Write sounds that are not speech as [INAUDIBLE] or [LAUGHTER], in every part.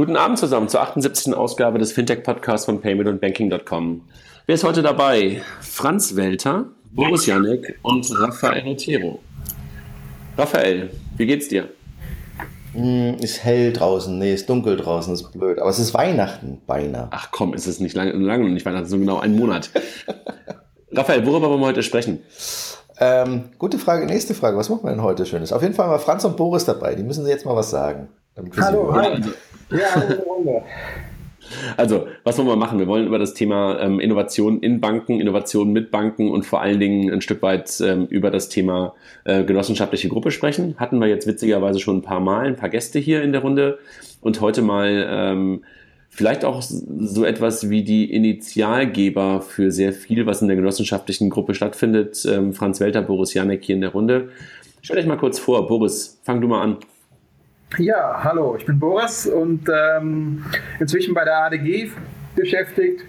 Guten Abend zusammen zur 78. Ausgabe des Fintech-Podcasts von Payment und Banking.com. Wer ist heute dabei? Franz Welter, Boris Janek und Raphael Otero. Raphael, wie geht's dir? Mm, ist hell draußen, nee, ist dunkel draußen, ist blöd. Aber es ist Weihnachten, beinahe. Ach komm, ist es nicht lange, lange noch nicht Weihnachten, so genau einen Monat. [LAUGHS] Raphael, worüber wollen wir heute sprechen? Ähm, gute Frage, nächste Frage. Was machen wir denn heute Schönes? Auf jeden Fall haben wir Franz und Boris dabei. Die müssen Sie jetzt mal was sagen. Hallo, hi. Ja, Runde. Also, was wollen wir machen? Wir wollen über das Thema ähm, Innovation in Banken, Innovation mit Banken und vor allen Dingen ein Stück weit ähm, über das Thema äh, genossenschaftliche Gruppe sprechen. Hatten wir jetzt witzigerweise schon ein paar Mal, ein paar Gäste hier in der Runde und heute mal ähm, vielleicht auch so etwas wie die Initialgeber für sehr viel, was in der genossenschaftlichen Gruppe stattfindet. Ähm, Franz Welter, Boris Janek hier in der Runde. Stell dich mal kurz vor. Boris, fang du mal an. Ja, hallo, ich bin Boris und ähm, inzwischen bei der ADG beschäftigt.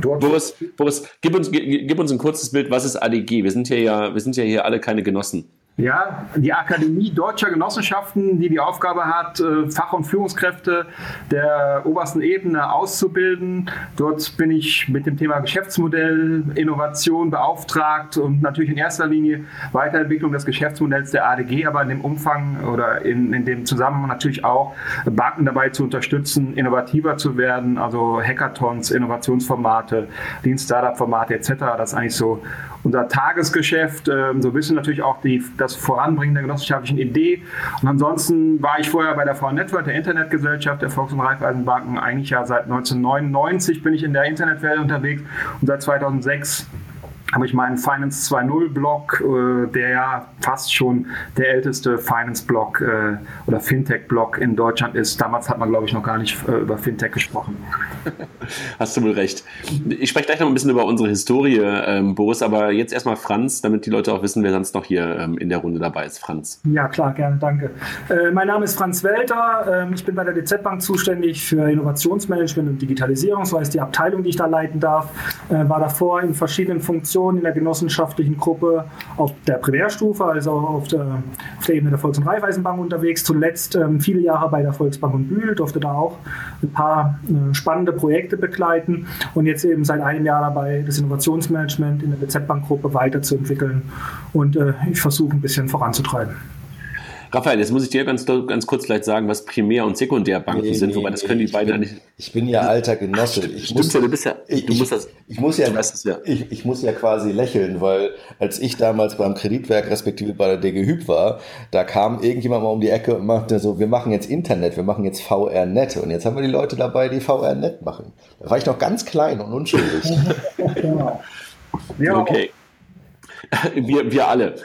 Dort Boris, Boris gib, uns, gib uns ein kurzes Bild, was ist ADG? Wir sind, hier ja, wir sind ja hier alle keine Genossen. Ja, die Akademie deutscher Genossenschaften, die die Aufgabe hat, äh, Fach- und Führungskräfte der obersten Ebene auszubilden. Dort bin ich mit dem Thema Geschäftsmodell, Innovation beauftragt und natürlich in erster Linie Weiterentwicklung des Geschäftsmodells der ADG, aber in dem Umfang oder in, in dem Zusammenhang natürlich auch Banken dabei zu unterstützen, innovativer zu werden, also Hackathons, Innovationsformate, Lean-Startup-Formate etc. Das ist eigentlich so unser Tagesgeschäft, ähm, so wissen natürlich auch die, das Voranbringen der genossenschaftlichen Idee. Und ansonsten war ich vorher bei der VR Network, der Internetgesellschaft der Volks- und Raiffeisenbanken, eigentlich ja seit 1999 bin ich in der Internetwelt unterwegs und seit 2006 habe ich meinen Finance 2.0 Blog, äh, der ja fast schon der älteste Finance Blog äh, oder Fintech Blog in Deutschland ist. Damals hat man, glaube ich, noch gar nicht äh, über Fintech gesprochen. [LAUGHS] Hast du wohl recht. Ich spreche gleich noch ein bisschen über unsere Historie, ähm, Boris, aber jetzt erstmal Franz, damit die Leute auch wissen, wer sonst noch hier ähm, in der Runde dabei ist. Franz. Ja, klar, gerne, danke. Äh, mein Name ist Franz Welter. Ähm, ich bin bei der DZ Bank zuständig für Innovationsmanagement und Digitalisierung. So heißt die Abteilung, die ich da leiten darf. Äh, war davor in verschiedenen Funktionen Position in der genossenschaftlichen Gruppe auf der Primärstufe, also auf der, auf der Ebene der Volks- und Raiffeisenbank unterwegs. Zuletzt ähm, viele Jahre bei der Volksbank und Bühl, durfte da auch ein paar äh, spannende Projekte begleiten und jetzt eben seit einem Jahr dabei, das Innovationsmanagement in der BZ-Bank-Gruppe weiterzuentwickeln und äh, ich versuche ein bisschen voranzutreiben. Raphael, jetzt muss ich dir ganz, ganz kurz vielleicht sagen, was Primär- und Sekundärbanken nee, sind, nee, wobei das können die beiden ja nicht. Ich bin ja alter Genosse. Ich muss, ja, du bist ja, du musst das. Ich muss ja, ja. Ich, ich, muss ja quasi lächeln, weil als ich damals beim Kreditwerk respektive bei der DG Hüb war, da kam irgendjemand mal um die Ecke und machte so, wir machen jetzt Internet, wir machen jetzt VR-Net und jetzt haben wir die Leute dabei, die VR-Net machen. Da war ich noch ganz klein und unschuldig. [LAUGHS] genau. Ja. Okay. Wir, wir alle.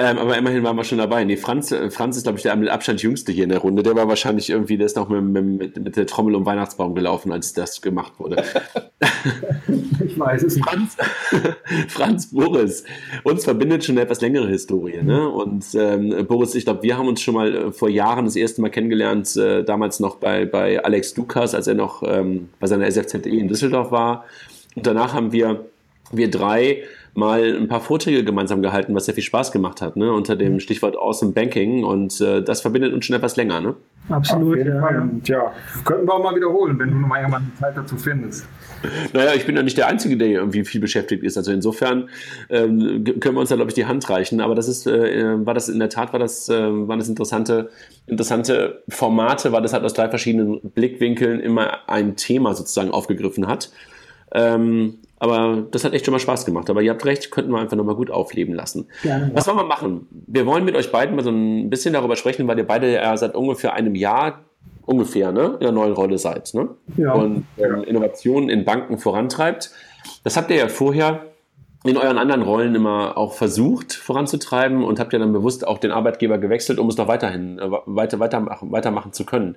Ähm, aber immerhin waren wir schon dabei. Nee, Franz, äh, Franz ist, glaube ich, der mit Abstand jüngste hier in der Runde. Der war wahrscheinlich irgendwie, der ist noch mit, mit, mit der Trommel um Weihnachtsbaum gelaufen, als das gemacht wurde. [LAUGHS] ich weiß es nicht. Franz, [LAUGHS] Franz Boris. Uns verbindet schon eine etwas längere Historie. Ne? Und ähm, Boris, ich glaube, wir haben uns schon mal äh, vor Jahren das erste Mal kennengelernt, äh, damals noch bei, bei Alex Lukas, als er noch ähm, bei seiner SFZE in Düsseldorf war. Und danach haben wir, wir drei mal ein paar Vorträge gemeinsam gehalten, was sehr viel Spaß gemacht hat, ne? unter dem Stichwort Awesome Banking. Und äh, das verbindet uns schon etwas länger. Ne? Absolut. Ja. Und, ja, könnten wir auch mal wiederholen, wenn du noch mal irgendwann Zeit dazu findest. Naja, ich bin ja nicht der Einzige, der irgendwie viel beschäftigt ist. Also insofern ähm, können wir uns da, glaube ich, die Hand reichen. Aber das ist, äh, war das in der Tat, war das, äh, waren das interessante, interessante Formate, weil das halt aus drei verschiedenen Blickwinkeln immer ein Thema sozusagen aufgegriffen hat. Ähm, aber das hat echt schon mal Spaß gemacht. Aber ihr habt recht, könnten wir einfach nochmal gut aufleben lassen. Gerne. Was wollen wir machen? Wir wollen mit euch beiden mal so ein bisschen darüber sprechen, weil ihr beide ja seit ungefähr einem Jahr ungefähr ne, in der neuen Rolle seid. Ne? Ja. Und ähm, Innovationen in Banken vorantreibt. Das habt ihr ja vorher in euren anderen Rollen immer auch versucht voranzutreiben und habt ja dann bewusst auch den Arbeitgeber gewechselt, um es noch weiterhin äh, weiter, weitermachen, weitermachen zu können.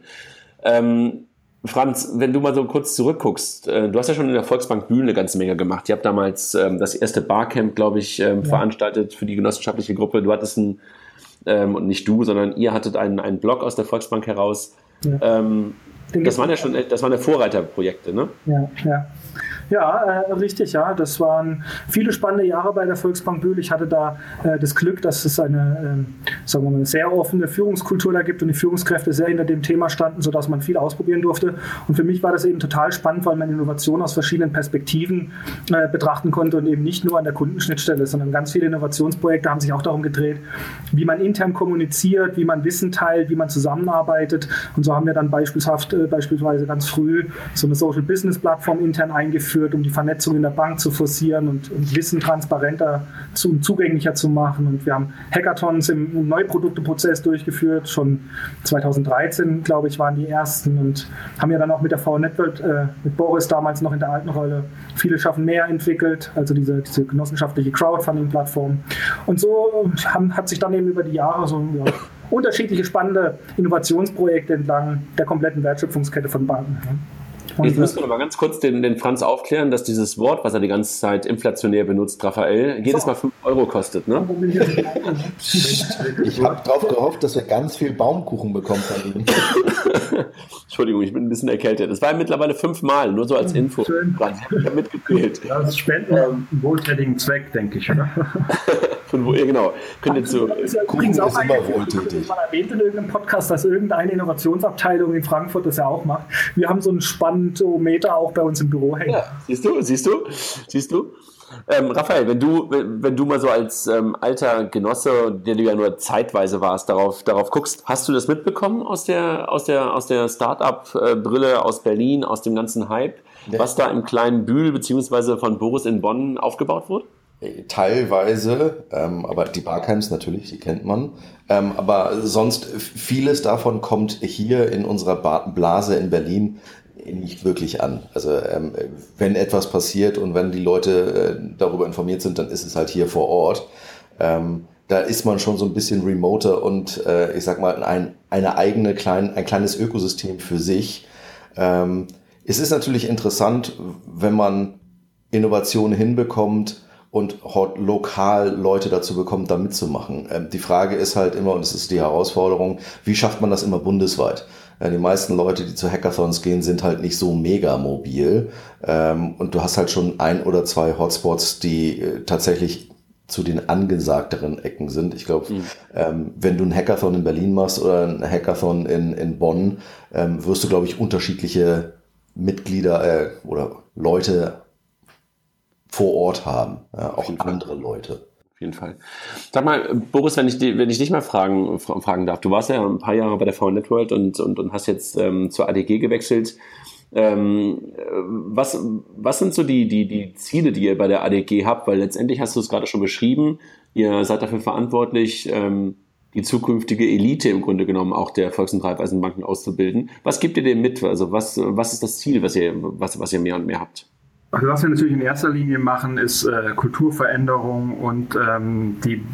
Ähm, Franz, wenn du mal so kurz zurückguckst, äh, du hast ja schon in der Volksbank Bühne eine ganze Menge gemacht. Ihr habt damals ähm, das erste Barcamp, glaube ich, ähm, ja. veranstaltet für die genossenschaftliche Gruppe. Du hattest ein, ähm, und nicht du, sondern ihr hattet einen, einen Blog aus der Volksbank heraus. Ja. Das waren ja schon, das waren ja Vorreiterprojekte, ne? Ja, ja. Ja, äh, richtig, ja. Das waren viele spannende Jahre bei der Volksbank Bühl. Ich hatte da äh, das Glück, dass es eine, äh, sagen wir mal, sehr offene Führungskultur da gibt und die Führungskräfte sehr hinter dem Thema standen, sodass man viel ausprobieren durfte. Und für mich war das eben total spannend, weil man Innovation aus verschiedenen Perspektiven äh, betrachten konnte und eben nicht nur an der Kundenschnittstelle, sondern ganz viele Innovationsprojekte haben sich auch darum gedreht, wie man intern kommuniziert, wie man Wissen teilt, wie man zusammenarbeitet. Und so haben wir dann beispielshaft, äh, beispielsweise ganz früh so eine Social Business Plattform intern eingeführt eingeführt, um die Vernetzung in der Bank zu forcieren und, und Wissen transparenter zu, zugänglicher zu machen. Und wir haben Hackathons im, Neuprodukteprozess durchgeführt. Schon 2013, glaube ich, waren die ersten und haben ja dann auch mit der V äh, mit Boris damals noch in der alten Rolle, viele schaffen mehr entwickelt, also diese, diese genossenschaftliche Crowdfunding-Plattform. Und so haben, hat sich dann eben über die Jahre so ja, unterschiedliche spannende Innovationsprojekte entlang der kompletten Wertschöpfungskette von Banken. Jetzt müssen wir mal ganz kurz den, den Franz aufklären, dass dieses Wort, was er die ganze Zeit inflationär benutzt, Raphael, jedes Mal 5 Euro kostet, ne? Ich habe darauf gehofft, dass wir ganz viel Baumkuchen bekommen von ihm. [LAUGHS] Entschuldigung, ich bin ein bisschen erkältet. Es war mittlerweile fünfmal, nur so als Info. Schön. Ich habe mitgezählt. Das ist Spenden ähm, wohltätigen Zweck, denke ich, oder? [LAUGHS] Von wo, ja, genau. Könnt ihr zu, ist ja übrigens auch immer wohltätig. Man erwähnt in irgendeinem Podcast, dass irgendeine Innovationsabteilung in Frankfurt das ja auch macht. Wir haben so einen Spantometer auch bei uns im Büro hängen. Ja, siehst du, siehst du, siehst du. Ähm, Raphael, wenn du, wenn du mal so als ähm, alter Genosse, der du ja nur zeitweise warst, darauf, darauf guckst, hast du das mitbekommen aus der, aus der, aus der Start-up-Brille aus Berlin, aus dem ganzen Hype, ja. was da im kleinen Bühl beziehungsweise von Boris in Bonn aufgebaut wurde? Teilweise, ähm, aber die Barkheims natürlich, die kennt man. Ähm, aber sonst vieles davon kommt hier in unserer Blase in Berlin nicht wirklich an. Also ähm, wenn etwas passiert und wenn die Leute äh, darüber informiert sind, dann ist es halt hier vor Ort. Ähm, da ist man schon so ein bisschen remoter und äh, ich sag mal ein, eine eigene klein, ein kleines Ökosystem für sich. Ähm, es ist natürlich interessant, wenn man Innovationen hinbekommt, und lokal Leute dazu bekommt, da mitzumachen. Ähm, die Frage ist halt immer, und es ist die Herausforderung, wie schafft man das immer bundesweit? Äh, die meisten Leute, die zu Hackathons gehen, sind halt nicht so mega mobil. Ähm, und du hast halt schon ein oder zwei Hotspots, die äh, tatsächlich zu den angesagteren Ecken sind. Ich glaube, mhm. ähm, wenn du einen Hackathon in Berlin machst oder einen Hackathon in, in Bonn, ähm, wirst du, glaube ich, unterschiedliche Mitglieder äh, oder Leute vor Ort haben, ja, auch andere Leute. Jeden Fall. Sag mal, Boris, wenn ich, wenn ich dich mal fragen, fragen darf, du warst ja ein paar Jahre bei der VN Networld und, und, und hast jetzt ähm, zur ADG gewechselt. Ähm, was, was sind so die, die, die Ziele, die ihr bei der ADG habt? Weil letztendlich hast du es gerade schon beschrieben, ihr seid dafür verantwortlich, ähm, die zukünftige Elite im Grunde genommen auch der Volks- und Raiffeisenbanken auszubilden. Was gibt ihr dem mit? Also was, was ist das Ziel, was ihr, was, was ihr mehr und mehr habt? Also was wir natürlich in erster Linie machen, ist äh, Kulturveränderung und ähm, die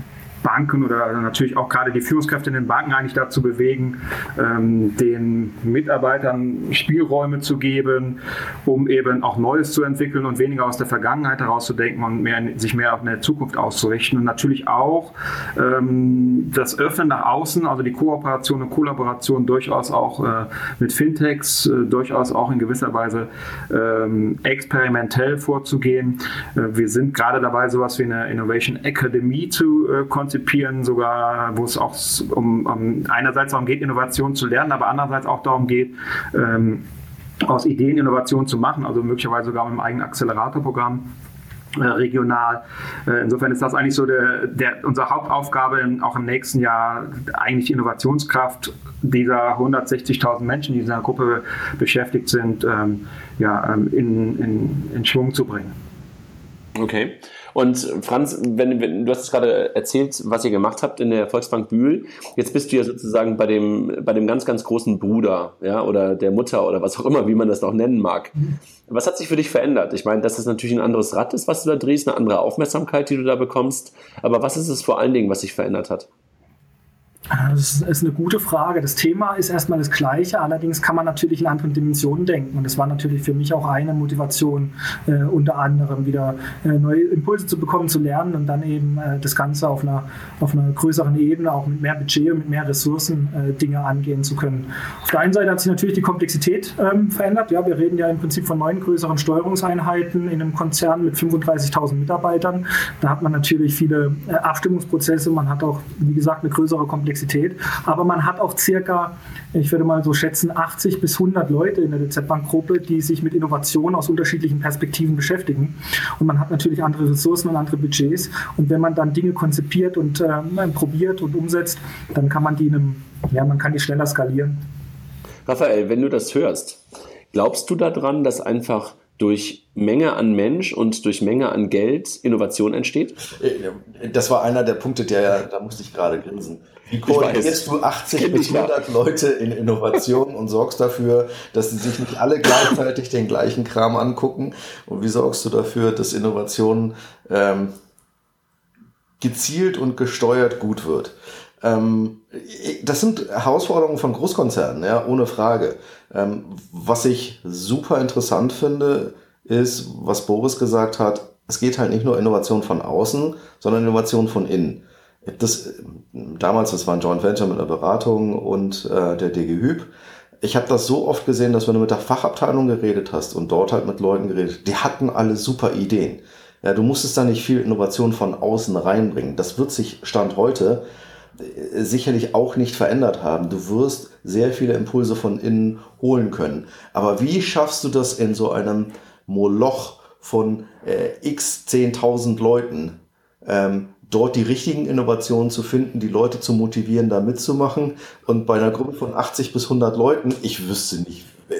Banken oder natürlich auch gerade die Führungskräfte in den Banken eigentlich dazu bewegen, ähm, den Mitarbeitern Spielräume zu geben, um eben auch Neues zu entwickeln und weniger aus der Vergangenheit herauszudenken und mehr, sich mehr auf eine Zukunft auszurichten. Und natürlich auch ähm, das Öffnen nach außen, also die Kooperation und Kollaboration durchaus auch äh, mit Fintechs, äh, durchaus auch in gewisser Weise ähm, experimentell vorzugehen. Äh, wir sind gerade dabei, sowas wie eine Innovation Academy zu äh, konzipieren, sogar, wo es auch um, um einerseits darum geht, Innovation zu lernen, aber andererseits auch darum geht, ähm, aus Ideen Innovation zu machen, also möglicherweise sogar mit einem eigenen Acceleratorprogramm äh, regional. Äh, insofern ist das eigentlich so der, der, unsere Hauptaufgabe auch im nächsten Jahr, eigentlich Innovationskraft dieser 160.000 Menschen, die in dieser Gruppe beschäftigt sind, ähm, ja, ähm, in, in, in Schwung zu bringen. Okay. Und Franz, wenn, wenn, du hast es gerade erzählt, was ihr gemacht habt in der Volksbank Bühl. Jetzt bist du ja sozusagen bei dem, bei dem ganz, ganz großen Bruder, ja, oder der Mutter oder was auch immer, wie man das noch nennen mag. Was hat sich für dich verändert? Ich meine, dass es natürlich ein anderes Rad ist, was du da drehst, eine andere Aufmerksamkeit, die du da bekommst. Aber was ist es vor allen Dingen, was sich verändert hat? Das ist eine gute Frage. Das Thema ist erstmal das gleiche, allerdings kann man natürlich in anderen Dimensionen denken. Und das war natürlich für mich auch eine Motivation, äh, unter anderem wieder äh, neue Impulse zu bekommen, zu lernen und dann eben äh, das Ganze auf einer, auf einer größeren Ebene, auch mit mehr Budget und mit mehr Ressourcen äh, Dinge angehen zu können. Auf der einen Seite hat sich natürlich die Komplexität ähm, verändert. Ja, wir reden ja im Prinzip von neun größeren Steuerungseinheiten in einem Konzern mit 35.000 Mitarbeitern. Da hat man natürlich viele äh, Abstimmungsprozesse, man hat auch, wie gesagt, eine größere Komplexität Komplexität. Aber man hat auch circa, ich würde mal so schätzen, 80 bis 100 Leute in der DZ Bank Gruppe, die sich mit Innovation aus unterschiedlichen Perspektiven beschäftigen. Und man hat natürlich andere Ressourcen und andere Budgets. Und wenn man dann Dinge konzipiert und äh, probiert und umsetzt, dann kann man die in einem, ja, man kann die schneller skalieren. Raphael, wenn du das hörst, glaubst du daran, dass einfach durch Menge an Mensch und durch Menge an Geld Innovation entsteht? Das war einer der Punkte, der, da musste ich gerade grinsen. Wie koordinierst du 80 bis 100 Leute in Innovation und sorgst dafür, dass sie sich nicht alle gleichzeitig den gleichen Kram angucken? Und wie sorgst du dafür, dass Innovation ähm, gezielt und gesteuert gut wird? Ähm, das sind Herausforderungen von Großkonzernen, ja, ohne Frage. Ähm, was ich super interessant finde, ist, was Boris gesagt hat, es geht halt nicht nur Innovation von außen, sondern Innovation von innen das damals, das war ein Joint Venture mit einer Beratung und äh, der DG Hüb. Ich habe das so oft gesehen, dass wenn du mit der Fachabteilung geredet hast und dort halt mit Leuten geredet, die hatten alle super Ideen. Ja, du musstest da nicht viel Innovation von außen reinbringen. Das wird sich Stand heute sicherlich auch nicht verändert haben. Du wirst sehr viele Impulse von innen holen können. Aber wie schaffst du das in so einem Moloch von äh, x 10.000 Leuten? Ähm, dort die richtigen Innovationen zu finden, die Leute zu motivieren, da mitzumachen. Und bei einer Gruppe von 80 bis 100 Leuten, ich wüsste nicht, äh,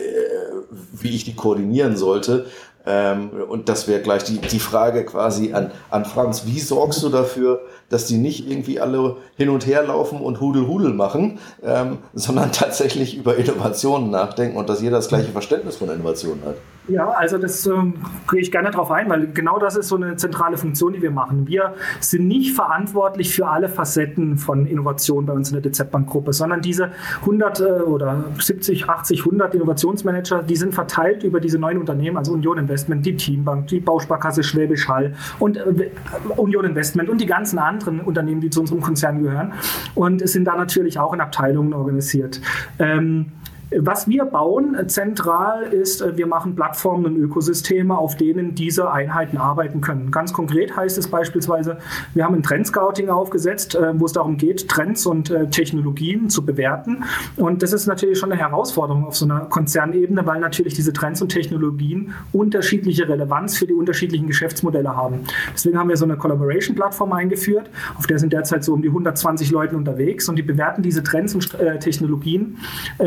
wie ich die koordinieren sollte. Ähm, und das wäre gleich die, die Frage quasi an, an Franz. Wie sorgst du dafür, dass die nicht irgendwie alle hin und her laufen und Hudel-Hudel machen, ähm, sondern [LAUGHS] tatsächlich über Innovationen nachdenken und dass jeder das gleiche Verständnis von Innovationen hat? Ja, also das ähm, gehe ich gerne darauf ein, weil genau das ist so eine zentrale Funktion, die wir machen. Wir sind nicht verantwortlich für alle Facetten von Innovation bei uns in der DZ-Bank-Gruppe, sondern diese 100 äh, oder 70, 80, 100 Innovationsmanager, die sind verteilt über diese neuen Unternehmen, also Union Investment, die Teambank, die Bausparkasse Schwäbisch Hall und äh, Union Investment und die ganzen anderen Unternehmen, die zu unserem Konzern gehören und sind da natürlich auch in Abteilungen organisiert. Ähm, was wir bauen äh, zentral ist, äh, wir machen Plattformen und Ökosysteme, auf denen diese Einheiten arbeiten können. Ganz konkret heißt es beispielsweise, wir haben ein Trendscouting aufgesetzt, äh, wo es darum geht, Trends und Technologien zu bewerten. Und das ist natürlich schon eine Herausforderung auf so einer Konzernebene, weil natürlich diese Trends und Technologien unterschiedliche Relevanz für die unterschiedlichen Geschäftsmodelle haben. Deswegen haben wir so eine Collaboration-Plattform eingeführt, auf der sind derzeit so um die 120 Leute unterwegs und die bewerten diese Trends und Technologien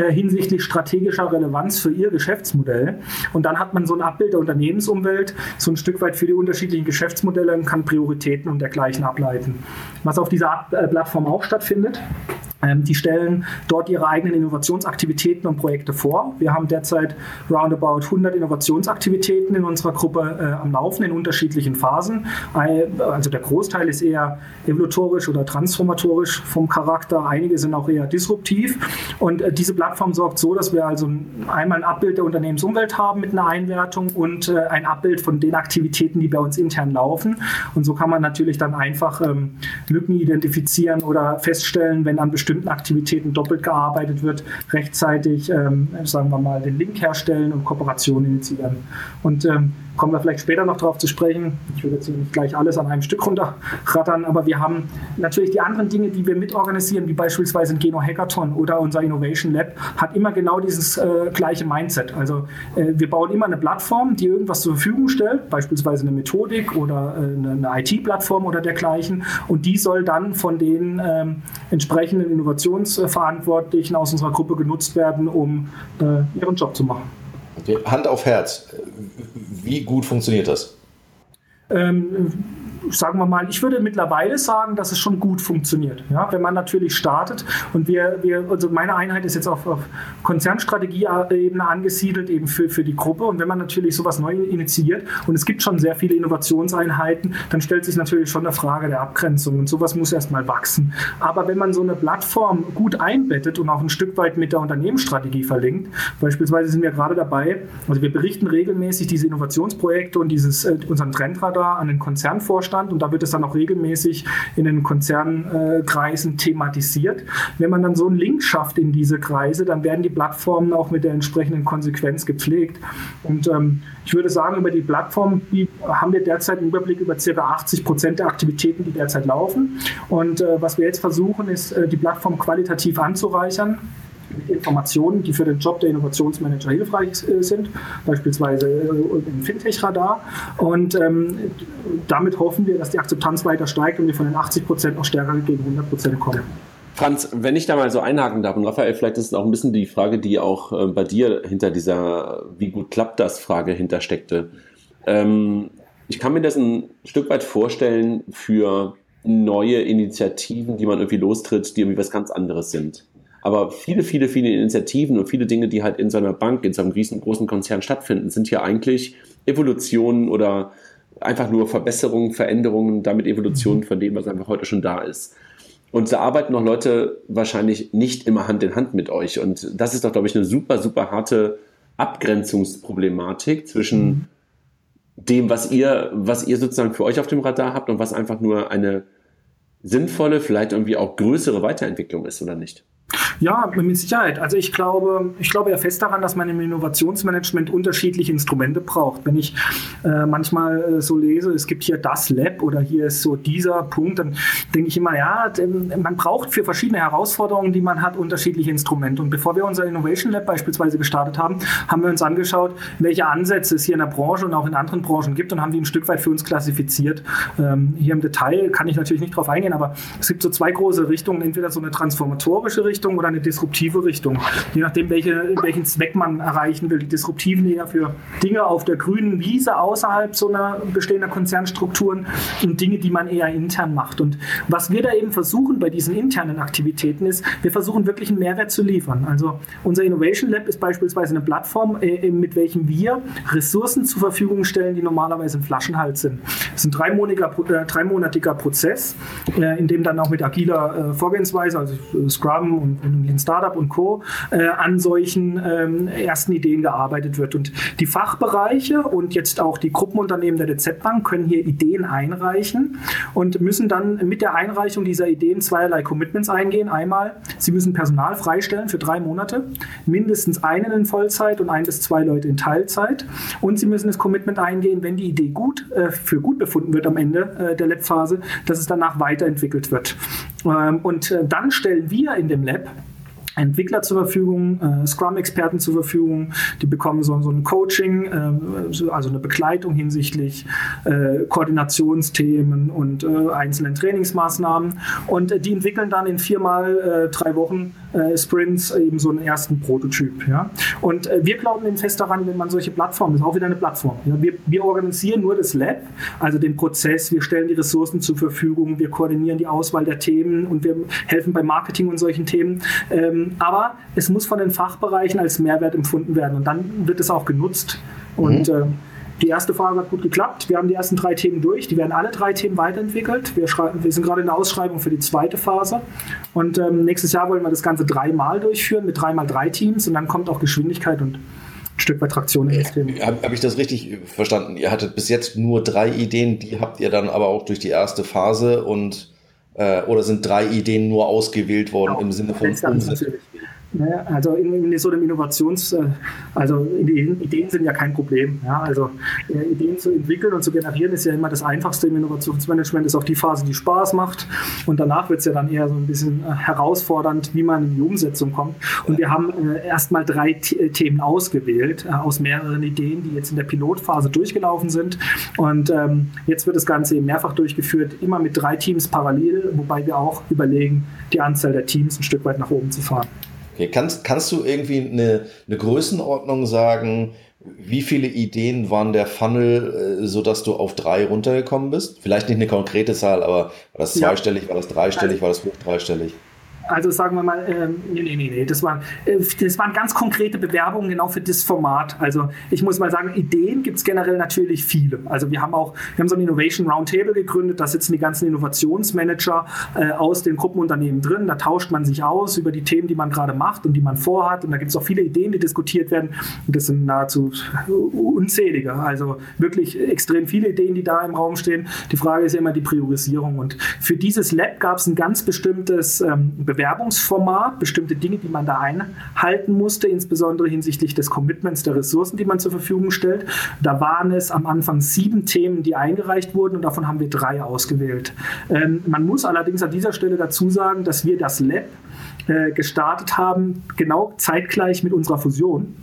hinsichtlich hinsichtlich strategischer Relevanz für ihr Geschäftsmodell. Und dann hat man so ein Abbild der Unternehmensumwelt, so ein Stück weit für die unterschiedlichen Geschäftsmodelle und kann Prioritäten und dergleichen ableiten. Was auf dieser äh, Plattform auch stattfindet, ähm, die stellen dort ihre eigenen Innovationsaktivitäten und Projekte vor. Wir haben derzeit roundabout 100 Innovationsaktivitäten in unserer Gruppe äh, am Laufen in unterschiedlichen Phasen. Also der Großteil ist eher evolutorisch oder transformatorisch vom Charakter. Einige sind auch eher disruptiv. Und äh, diese Plattform sorgt so, dass wir also einmal ein Abbild der Unternehmensumwelt haben mit einer Einwertung und äh, ein Abbild von den Aktivitäten, die bei uns intern laufen. Und so kann man natürlich dann einfach ähm, Lücken identifizieren oder feststellen, wenn an bestimmten Aktivitäten doppelt gearbeitet wird, rechtzeitig, ähm, sagen wir mal, den Link herstellen und Kooperationen initiieren. Und ähm, kommen wir vielleicht später noch darauf zu sprechen. Ich will jetzt nicht gleich alles an einem Stück runterrattern, aber wir haben natürlich die anderen Dinge, die wir mitorganisieren, wie beispielsweise ein Geno Hackathon oder unser Innovation Lab, hat immer genau dieses äh, gleiche Mindset. Also äh, wir bauen immer eine Plattform, die irgendwas zur Verfügung stellt, beispielsweise eine Methodik oder äh, eine, eine IT-Plattform oder dergleichen, und die soll dann von den ähm, entsprechenden Innovationsverantwortlichen aus unserer Gruppe genutzt werden, um äh, ihren Job zu machen. Hand auf Herz, wie gut funktioniert das? Ähm, sagen wir mal, ich würde mittlerweile sagen, dass es schon gut funktioniert. Ja, wenn man natürlich startet und wir, wir also meine Einheit ist jetzt auf, auf Konzernstrategieebene angesiedelt, eben für, für die Gruppe. Und wenn man natürlich sowas neu initiiert und es gibt schon sehr viele Innovationseinheiten, dann stellt sich natürlich schon eine Frage der Abgrenzung und sowas muss erstmal wachsen. Aber wenn man so eine Plattform gut einbettet und auch ein Stück weit mit der Unternehmensstrategie verlinkt, beispielsweise sind wir gerade dabei, also wir berichten regelmäßig diese Innovationsprojekte und dieses, äh, unseren Trendradar an den Konzernvorstand und da wird es dann auch regelmäßig in den Konzernkreisen thematisiert. Wenn man dann so einen Link schafft in diese Kreise, dann werden die Plattformen auch mit der entsprechenden Konsequenz gepflegt. Und ähm, ich würde sagen, über die Plattform haben wir derzeit einen Überblick über ca. 80 Prozent der Aktivitäten, die derzeit laufen. Und äh, was wir jetzt versuchen, ist, äh, die Plattform qualitativ anzureichern Informationen, die für den Job der Innovationsmanager hilfreich äh, sind, beispielsweise äh, im Fintech-Radar. Und ähm, damit hoffen wir, dass die Akzeptanz weiter steigt und wir von den 80 Prozent noch stärker gegen 100 Prozent kommen. Franz, wenn ich da mal so einhaken darf, und Raphael, vielleicht ist es auch ein bisschen die Frage, die auch äh, bei dir hinter dieser wie gut klappt das Frage hintersteckte. Ähm, ich kann mir das ein Stück weit vorstellen für neue Initiativen, die man irgendwie lostritt, die irgendwie was ganz anderes sind. Aber viele, viele, viele Initiativen und viele Dinge, die halt in so einer Bank, in so einem riesengroßen Konzern stattfinden, sind ja eigentlich Evolutionen oder einfach nur Verbesserungen, Veränderungen, damit Evolutionen mhm. von dem, was einfach heute schon da ist. Und da arbeiten noch Leute wahrscheinlich nicht immer Hand in Hand mit euch. Und das ist doch, glaube ich, eine super, super harte Abgrenzungsproblematik zwischen mhm. dem, was ihr, was ihr sozusagen für euch auf dem Radar habt und was einfach nur eine sinnvolle, vielleicht irgendwie auch größere Weiterentwicklung ist, oder nicht? Ja, mit Sicherheit. Also ich glaube, ich glaube ja fest daran, dass man im Innovationsmanagement unterschiedliche Instrumente braucht. Wenn ich äh, manchmal äh, so lese, es gibt hier das Lab oder hier ist so dieser Punkt, dann denke ich immer, ja, man braucht für verschiedene Herausforderungen, die man hat, unterschiedliche Instrumente. Und bevor wir unser Innovation Lab beispielsweise gestartet haben, haben wir uns angeschaut, welche Ansätze es hier in der Branche und auch in anderen Branchen gibt und haben die ein Stück weit für uns klassifiziert. Ähm, hier im Detail kann ich natürlich nicht drauf eingehen, aber es gibt so zwei große Richtungen, entweder so eine transformatorische Richtung, Richtung oder eine disruptive Richtung. Je nachdem, welche, welchen Zweck man erreichen will. Die disruptiven eher für Dinge auf der grünen Wiese außerhalb so einer bestehender Konzernstrukturen und Dinge, die man eher intern macht. Und was wir da eben versuchen bei diesen internen Aktivitäten ist, wir versuchen wirklich einen Mehrwert zu liefern. Also unser Innovation Lab ist beispielsweise eine Plattform, äh, mit welchem wir Ressourcen zur Verfügung stellen, die normalerweise ein Flaschenhals sind. Es ist ein dreimonatiger, äh, dreimonatiger Prozess, äh, in dem dann auch mit agiler Vorgehensweise, also Scrum und in Lean Startup und Co. Äh, an solchen ähm, ersten Ideen gearbeitet wird. Und die Fachbereiche und jetzt auch die Gruppenunternehmen der DZ Bank können hier Ideen einreichen und müssen dann mit der Einreichung dieser Ideen zweierlei Commitments eingehen. Einmal, sie müssen Personal freistellen für drei Monate, mindestens einen in Vollzeit und ein bis zwei Leute in Teilzeit. Und sie müssen das Commitment eingehen, wenn die Idee gut äh, für gut befunden wird am Ende äh, der Lab-Phase, dass es danach weiterentwickelt wird. Ähm, und äh, dann stellen wir in dem Lab Entwickler zur Verfügung, äh, Scrum-Experten zur Verfügung, die bekommen so, so ein Coaching, äh, also eine Begleitung hinsichtlich äh, Koordinationsthemen und äh, einzelnen Trainingsmaßnahmen. Und äh, die entwickeln dann in viermal drei Wochen Sprints eben so einen ersten Prototyp. Ja? Und wir glauben eben fest daran, wenn man solche Plattformen, das ist auch wieder eine Plattform, ja? wir, wir organisieren nur das Lab, also den Prozess, wir stellen die Ressourcen zur Verfügung, wir koordinieren die Auswahl der Themen und wir helfen beim Marketing und solchen Themen. Ähm, aber es muss von den Fachbereichen als Mehrwert empfunden werden und dann wird es auch genutzt. Und mhm. äh, die erste Phase hat gut geklappt. Wir haben die ersten drei Themen durch. Die werden alle drei Themen weiterentwickelt. Wir, wir sind gerade in der Ausschreibung für die zweite Phase. Und ähm, nächstes Jahr wollen wir das Ganze dreimal durchführen mit dreimal drei Teams. Und dann kommt auch Geschwindigkeit und ein Stück weit Traktion in das Thema. Habe hab ich das richtig verstanden? Ihr hattet bis jetzt nur drei Ideen, die habt ihr dann aber auch durch die erste Phase und äh, oder sind drei Ideen nur ausgewählt worden genau. im Sinne von Umsetzung? Ne? Also in, in, so einem Innovations, äh, also Ideen sind ja kein Problem. Ja? Also äh, Ideen zu entwickeln und zu generieren ist ja immer das Einfachste im Innovationsmanagement, ist auch die Phase, die Spaß macht. Und danach wird es ja dann eher so ein bisschen äh, herausfordernd, wie man in die Umsetzung kommt. Und wir haben äh, erstmal drei T Themen ausgewählt, äh, aus mehreren Ideen, die jetzt in der Pilotphase durchgelaufen sind. Und ähm, jetzt wird das Ganze eben mehrfach durchgeführt, immer mit drei Teams parallel, wobei wir auch überlegen, die Anzahl der Teams ein Stück weit nach oben zu fahren. Okay, kannst, kannst du irgendwie eine, eine Größenordnung sagen, wie viele Ideen waren der Funnel, äh, so dass du auf drei runtergekommen bist? Vielleicht nicht eine konkrete Zahl, aber war das zweistellig, war das dreistellig, war das hoch dreistellig? Also sagen wir mal, ähm, nee, nee, nee, das waren, äh, das waren ganz konkrete Bewerbungen genau für das Format. Also ich muss mal sagen, Ideen gibt es generell natürlich viele. Also wir haben auch, wir haben so ein Innovation Roundtable gegründet, da sitzen die ganzen Innovationsmanager äh, aus den Gruppenunternehmen drin, da tauscht man sich aus über die Themen, die man gerade macht und die man vorhat und da gibt es auch viele Ideen, die diskutiert werden und das sind nahezu unzählige, also wirklich extrem viele Ideen, die da im Raum stehen. Die Frage ist ja immer die Priorisierung und für dieses Lab gab es ein ganz bestimmtes ähm, Bewerbungsformat, bestimmte Dinge, die man da einhalten musste, insbesondere hinsichtlich des Commitments der Ressourcen, die man zur Verfügung stellt. Da waren es am Anfang sieben Themen, die eingereicht wurden und davon haben wir drei ausgewählt. Ähm, man muss allerdings an dieser Stelle dazu sagen, dass wir das Lab äh, gestartet haben, genau zeitgleich mit unserer Fusion.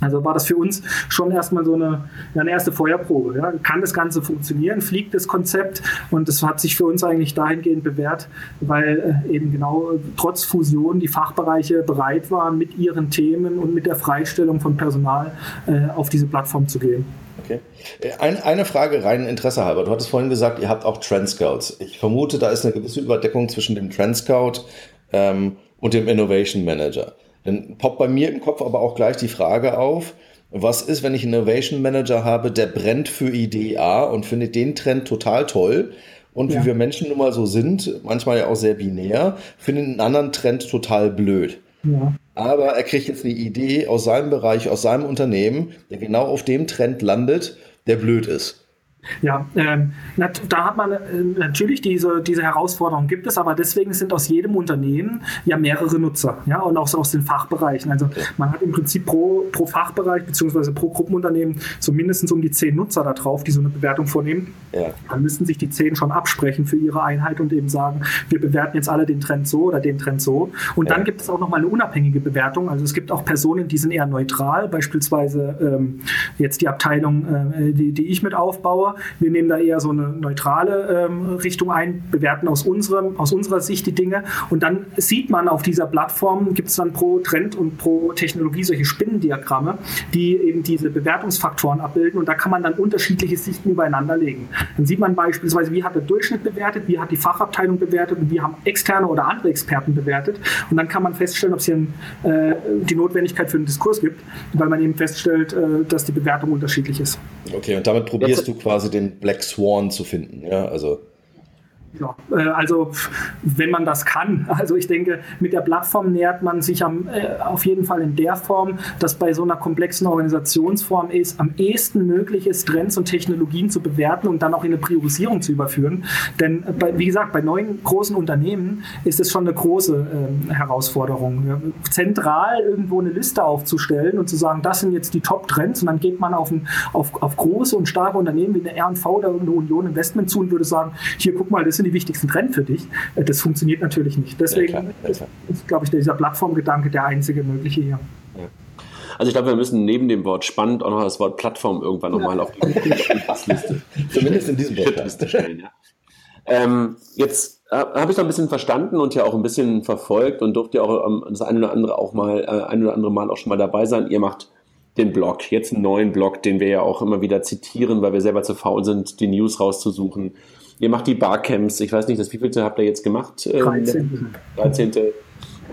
Also war das für uns schon erstmal so eine, eine erste Feuerprobe. Ja. Kann das Ganze funktionieren? Fliegt das Konzept? Und das hat sich für uns eigentlich dahingehend bewährt, weil äh, eben genau trotz Fusion die Fachbereiche bereit waren, mit ihren Themen und mit der Freistellung von Personal äh, auf diese Plattform zu gehen. Okay. Äh, ein, eine Frage rein Interesse halber. Du hattest vorhin gesagt, ihr habt auch Trend Scouts. Ich vermute, da ist eine gewisse Überdeckung zwischen dem Trend Scout ähm, und dem Innovation Manager. Dann poppt bei mir im Kopf aber auch gleich die Frage auf, was ist, wenn ich einen Innovation Manager habe, der brennt für Idee A und findet den Trend total toll und ja. wie wir Menschen nun mal so sind, manchmal ja auch sehr binär, findet einen anderen Trend total blöd. Ja. Aber er kriegt jetzt eine Idee aus seinem Bereich, aus seinem Unternehmen, der genau auf dem Trend landet, der blöd ist. Ja, ähm, da hat man äh, natürlich diese, diese Herausforderung gibt es, aber deswegen sind aus jedem Unternehmen ja mehrere Nutzer, ja, und auch aus den Fachbereichen. Also man hat im Prinzip pro, pro Fachbereich beziehungsweise pro Gruppenunternehmen so mindestens um die zehn Nutzer da drauf, die so eine Bewertung vornehmen. Ja. Dann müssten sich die zehn schon absprechen für ihre Einheit und eben sagen, wir bewerten jetzt alle den Trend so oder den Trend so. Und ja. dann gibt es auch nochmal eine unabhängige Bewertung. Also es gibt auch Personen, die sind eher neutral, beispielsweise ähm, jetzt die Abteilung, äh, die, die ich mit aufbaue wir nehmen da eher so eine neutrale ähm, Richtung ein, bewerten aus, unserem, aus unserer Sicht die Dinge und dann sieht man auf dieser Plattform, gibt es dann pro Trend und pro Technologie solche Spinnendiagramme, die eben diese Bewertungsfaktoren abbilden und da kann man dann unterschiedliche Sichten übereinander legen. Dann sieht man beispielsweise, wie hat der Durchschnitt bewertet, wie hat die Fachabteilung bewertet und wie haben externe oder andere Experten bewertet und dann kann man feststellen, ob es hier äh, die Notwendigkeit für einen Diskurs gibt, weil man eben feststellt, äh, dass die Bewertung unterschiedlich ist. Okay, und damit probierst du quasi den Black Swan zu finden. Ja, also ja, äh, also wenn man das kann. [LAUGHS] Also ich denke, mit der Plattform nähert man sich am, äh, auf jeden Fall in der Form, dass bei so einer komplexen Organisationsform ist, am ehesten möglich ist, Trends und Technologien zu bewerten und dann auch in eine Priorisierung zu überführen. Denn äh, bei, wie gesagt, bei neuen großen Unternehmen ist es schon eine große äh, Herausforderung. Zentral irgendwo eine Liste aufzustellen und zu sagen, das sind jetzt die Top-Trends und dann geht man auf, ein, auf, auf große und starke Unternehmen wie eine R&V oder eine Union Investment zu und würde sagen, hier guck mal, das sind die wichtigsten Trends für dich. Äh, das funktioniert natürlich nicht. Deswegen ja, klar, ja, klar. ist, glaube ich, dieser Plattformgedanke der einzige mögliche hier. Ja. Also ich glaube, wir müssen neben dem Wort spannend auch noch das Wort Plattform irgendwann ja. nochmal auf die Passliste. [LAUGHS] Zumindest in diesem [LAUGHS] Podcast. stellen. Ja. Ähm, jetzt äh, habe ich noch ein bisschen verstanden und ja auch ein bisschen verfolgt und durfte ja auch ähm, das eine oder andere auch mal, äh, ein oder andere Mal auch schon mal dabei sein. Ihr macht den Blog, jetzt einen neuen Blog, den wir ja auch immer wieder zitieren, weil wir selber zu faul sind, die News rauszusuchen. Ihr macht die Barcamps. Ich weiß nicht, das wievielte habt ihr jetzt gemacht? 13. Ähm, 13.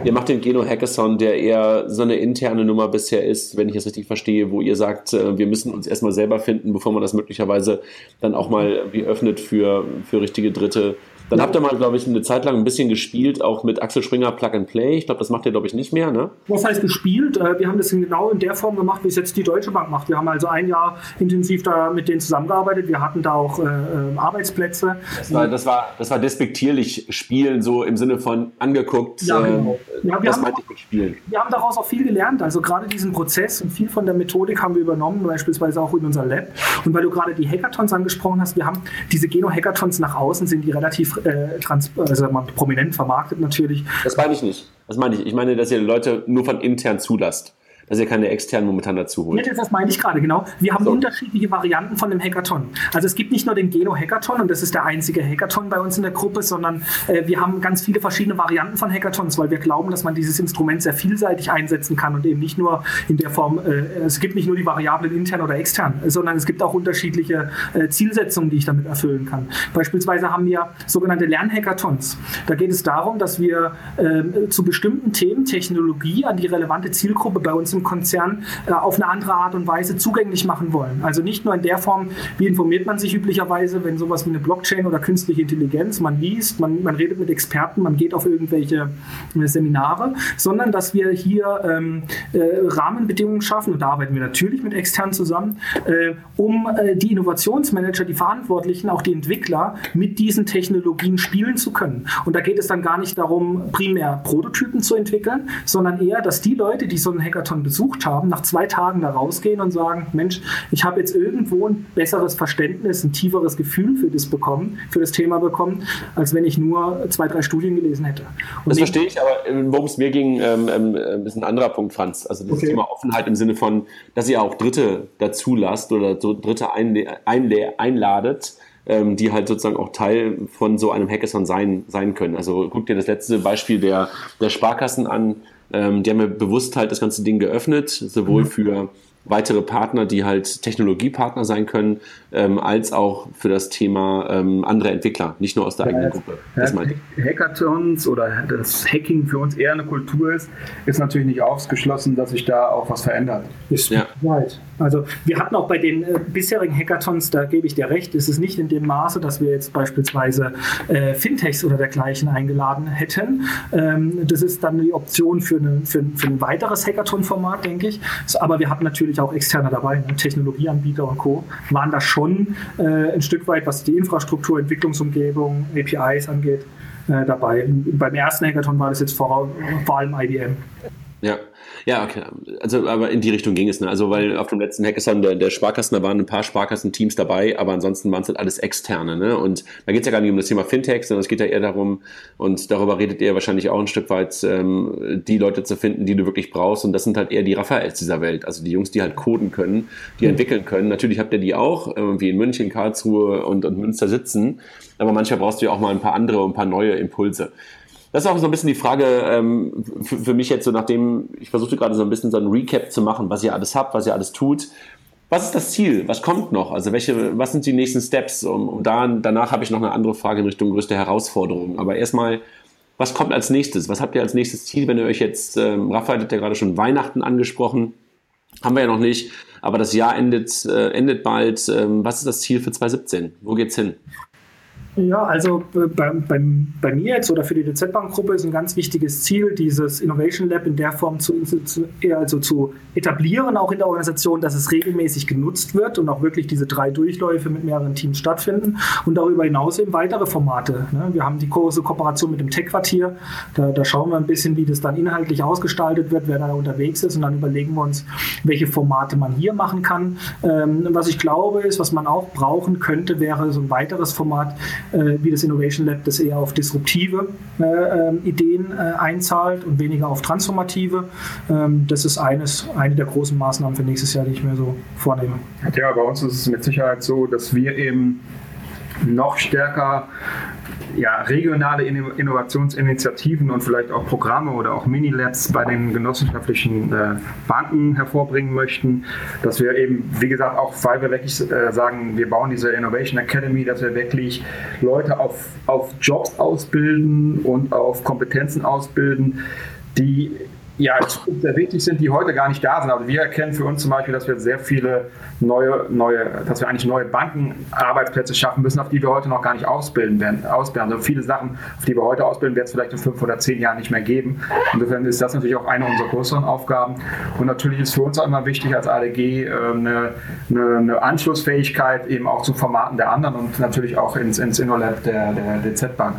Ihr macht den Geno Hackathon, der eher so eine interne Nummer bisher ist, wenn ich es richtig verstehe, wo ihr sagt, äh, wir müssen uns erstmal selber finden, bevor man das möglicherweise dann auch mal wie öffnet für, für richtige Dritte. Dann habt ihr mal, glaube ich, eine Zeit lang ein bisschen gespielt, auch mit Axel Springer Plug and Play. Ich glaube, das macht ihr, glaube ich, nicht mehr, ne? Was heißt gespielt? Äh, wir haben das genau in der Form gemacht, wie es jetzt die Deutsche Bank macht. Wir haben also ein Jahr intensiv da mit denen zusammengearbeitet. Wir hatten da auch äh, ähm, Arbeitsplätze. Das war, das, war, das war despektierlich spielen, so im Sinne von angeguckt. Ja, genau. Äh, ja, wir das haben, meinte ich mit spielen. Wir haben daraus auch viel gelernt. Also gerade diesen Prozess und viel von der Methodik haben wir übernommen, beispielsweise auch in unser Lab. Und weil du gerade die Hackathons angesprochen hast, wir haben diese Geno-Hackathons nach außen, sind die relativ äh, trans also man prominent vermarktet natürlich. Das meine ich nicht. Das meine ich. Ich meine, dass ihr Leute nur von intern zulasst. Dass ihr keine externen momentan dazu holt. Das meine ich gerade, genau. Wir haben so. unterschiedliche Varianten von dem Hackathon. Also es gibt nicht nur den Geno-Hackathon und das ist der einzige Hackathon bei uns in der Gruppe, sondern äh, wir haben ganz viele verschiedene Varianten von Hackathons, weil wir glauben, dass man dieses Instrument sehr vielseitig einsetzen kann und eben nicht nur in der Form, äh, es gibt nicht nur die Variablen intern oder extern, sondern es gibt auch unterschiedliche äh, Zielsetzungen, die ich damit erfüllen kann. Beispielsweise haben wir sogenannte Lernhackathons. Da geht es darum, dass wir äh, zu bestimmten Themen Technologie an die relevante Zielgruppe bei uns im Konzern äh, auf eine andere Art und Weise zugänglich machen wollen. Also nicht nur in der Form, wie informiert man sich üblicherweise, wenn sowas wie eine Blockchain oder künstliche Intelligenz, man liest, man, man redet mit Experten, man geht auf irgendwelche äh, Seminare, sondern dass wir hier ähm, äh, Rahmenbedingungen schaffen, und da arbeiten wir natürlich mit externen zusammen, äh, um äh, die Innovationsmanager, die Verantwortlichen, auch die Entwickler mit diesen Technologien spielen zu können. Und da geht es dann gar nicht darum, primär Prototypen zu entwickeln, sondern eher, dass die Leute, die so einen Hackathon besucht haben, nach zwei Tagen da rausgehen und sagen, Mensch, ich habe jetzt irgendwo ein besseres Verständnis, ein tieferes Gefühl für das bekommen, für das Thema bekommen, als wenn ich nur zwei, drei Studien gelesen hätte. Und das verstehe ich, aber äh, worum es mir ging, ähm, ähm, äh, ist ein anderer Punkt, Franz. Also das okay. Thema Offenheit im Sinne von, dass ihr auch Dritte dazu lasst oder so Dritte einladet, ähm, die halt sozusagen auch Teil von so einem Hackathon sein, sein können. Also guck dir das letzte Beispiel der, der Sparkassen an. Ähm, die haben ja bewusst halt das ganze Ding geöffnet, sowohl mhm. für weitere Partner, die halt Technologiepartner sein können, ähm, als auch für das Thema ähm, andere Entwickler, nicht nur aus der ja, eigenen Gruppe. Das ja, Hackathons oder das Hacking für uns eher eine Kultur ist, ist natürlich nicht ausgeschlossen, dass sich da auch was verändert. Ist ja. weit. Also wir hatten auch bei den äh, bisherigen Hackathons, da gebe ich dir recht, ist es nicht in dem Maße, dass wir jetzt beispielsweise äh, Fintechs oder dergleichen eingeladen hätten. Ähm, das ist dann die Option für, eine, für, für ein weiteres Hackathon-Format, denke ich. Aber wir hatten natürlich auch externe dabei, ne? Technologieanbieter und Co. waren da schon äh, ein Stück weit, was die Infrastruktur, Entwicklungsumgebung, APIs angeht, äh, dabei. Beim ersten Hackathon war das jetzt vor, vor allem IBM. Ja, ja, okay. Also, aber in die Richtung ging es. Ne? Also, weil auf dem letzten Hackathon der, der Sparkassen, da waren ein paar Sparkassenteams dabei, aber ansonsten waren es halt alles externe. Ne? Und da geht es ja gar nicht um das Thema Fintech, sondern es geht ja eher darum, und darüber redet ihr wahrscheinlich auch ein Stück weit, ähm, die Leute zu finden, die du wirklich brauchst. Und das sind halt eher die Raphaels dieser Welt. Also die Jungs, die halt coden können, die mhm. entwickeln können. Natürlich habt ihr die auch, irgendwie in München, Karlsruhe und, und Münster sitzen. Aber manchmal brauchst du ja auch mal ein paar andere und ein paar neue Impulse. Das ist auch so ein bisschen die Frage ähm, für, für, mich jetzt, so nachdem ich versuchte gerade so ein bisschen so ein Recap zu machen, was ihr alles habt, was ihr alles tut. Was ist das Ziel? Was kommt noch? Also welche, was sind die nächsten Steps? Und, und da, danach habe ich noch eine andere Frage in Richtung größte Herausforderung. Aber erstmal, was kommt als nächstes? Was habt ihr als nächstes Ziel, wenn ihr euch jetzt, ähm, Raphael hat ja gerade schon Weihnachten angesprochen, haben wir ja noch nicht, aber das Jahr endet, äh, endet bald. Ähm, was ist das Ziel für 2017? Wo geht's hin? Ja, also äh, bei, bei, bei mir jetzt oder für die DZ Bank Gruppe ist ein ganz wichtiges Ziel, dieses Innovation Lab in der Form zu, zu, also zu etablieren, auch in der Organisation, dass es regelmäßig genutzt wird und auch wirklich diese drei Durchläufe mit mehreren Teams stattfinden und darüber hinaus eben weitere Formate. Ne? Wir haben die große Kooperation mit dem Tech-Quartier, da, da schauen wir ein bisschen, wie das dann inhaltlich ausgestaltet wird, wer da unterwegs ist und dann überlegen wir uns, welche Formate man hier machen kann. Ähm, was ich glaube ist, was man auch brauchen könnte, wäre so ein weiteres Format, äh, wie das Innovation Lab, das eher auf disruptive äh, ähm, Ideen äh, einzahlt und weniger auf transformative. Ähm, das ist eines, eine der großen Maßnahmen für nächstes Jahr, die ich mir so vornehme. Ja, bei uns ist es mit Sicherheit so, dass wir eben noch stärker ja, regionale Innovationsinitiativen und vielleicht auch Programme oder auch Mini-Labs bei den genossenschaftlichen äh, Banken hervorbringen möchten, dass wir eben, wie gesagt, auch weil wir wirklich äh, sagen, wir bauen diese Innovation Academy, dass wir wirklich Leute auf, auf Jobs ausbilden und auf Kompetenzen ausbilden, die ja, sehr wichtig sind, die heute gar nicht da sind. Aber wir erkennen für uns zum Beispiel, dass wir sehr viele neue, neue, dass wir eigentlich neue Bankenarbeitsplätze schaffen müssen, auf die wir heute noch gar nicht ausbilden werden. Ausbilden. Also viele Sachen, auf die wir heute ausbilden, wird es vielleicht in fünf oder zehn Jahren nicht mehr geben. Insofern ist das natürlich auch eine unserer größeren Aufgaben. Und natürlich ist für uns auch immer wichtig als ADG äh, eine, eine, eine Anschlussfähigkeit eben auch zu Formaten der anderen und natürlich auch ins, ins InnoLab der, der DZ Bank.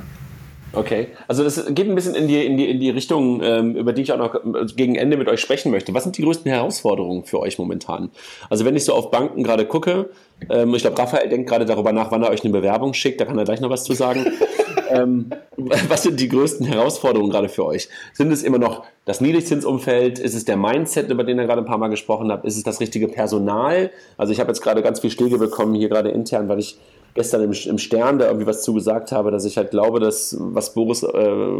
Okay, also das geht ein bisschen in die, in die, in die Richtung, ähm, über die ich auch noch äh, gegen Ende mit euch sprechen möchte. Was sind die größten Herausforderungen für euch momentan? Also wenn ich so auf Banken gerade gucke, ähm, ich glaube, Raphael denkt gerade darüber nach, wann er euch eine Bewerbung schickt, da kann er gleich noch was zu sagen. [LAUGHS] ähm, was sind die größten Herausforderungen gerade für euch? Sind es immer noch das Niedrigzinsumfeld? Ist es der Mindset, über den ihr gerade ein paar Mal gesprochen habt? Ist es das richtige Personal? Also ich habe jetzt gerade ganz viel Schläge bekommen hier gerade intern, weil ich gestern im, im Stern da irgendwie was zugesagt habe, dass ich halt glaube, dass, was Boris äh,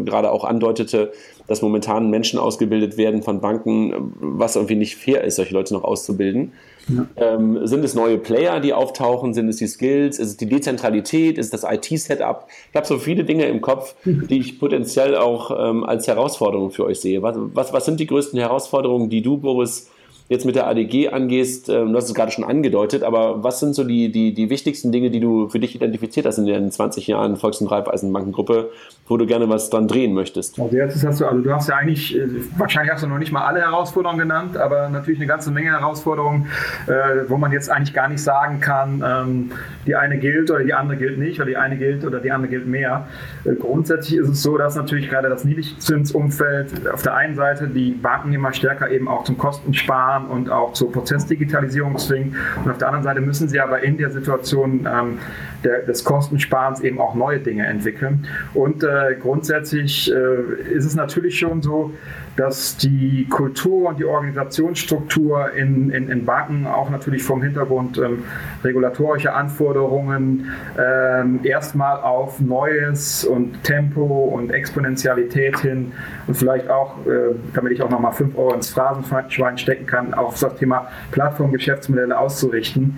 gerade auch andeutete, dass momentan Menschen ausgebildet werden von Banken, was irgendwie nicht fair ist, solche Leute noch auszubilden. Ja. Ähm, sind es neue Player, die auftauchen? Sind es die Skills? Ist es die Dezentralität? Ist es das IT-Setup? Ich habe so viele Dinge im Kopf, die ich potenziell auch ähm, als Herausforderung für euch sehe. Was, was, was sind die größten Herausforderungen, die du, Boris, jetzt mit der ADG angehst, ähm, du hast es gerade schon angedeutet, aber was sind so die, die, die wichtigsten Dinge, die du für dich identifiziert hast in den 20 Jahren Volks- und Raiffeisenbankengruppe, wo du gerne was dran drehen möchtest? Also jetzt hast du, also du hast ja eigentlich, äh, wahrscheinlich hast du noch nicht mal alle Herausforderungen genannt, aber natürlich eine ganze Menge Herausforderungen, äh, wo man jetzt eigentlich gar nicht sagen kann, ähm, die eine gilt oder die andere gilt nicht, oder die eine gilt oder die andere gilt mehr. Äh, grundsätzlich ist es so, dass natürlich gerade das Niedrigzinsumfeld auf der einen Seite die Banken immer stärker eben auch zum Kostensparen und auch zur Prozessdigitalisierung zwingen. Und auf der anderen Seite müssen sie aber in der Situation ähm, der, des Kostensparens eben auch neue Dinge entwickeln. Und äh, grundsätzlich äh, ist es natürlich schon so, dass die Kultur und die Organisationsstruktur in, in, in Banken auch natürlich vom Hintergrund ähm, regulatorischer Anforderungen ähm, erstmal auf Neues und Tempo und Exponentialität hin und vielleicht auch, äh, damit ich auch nochmal 5 Euro ins Phrasenschwein stecken kann, auf das Thema Plattformgeschäftsmodelle auszurichten.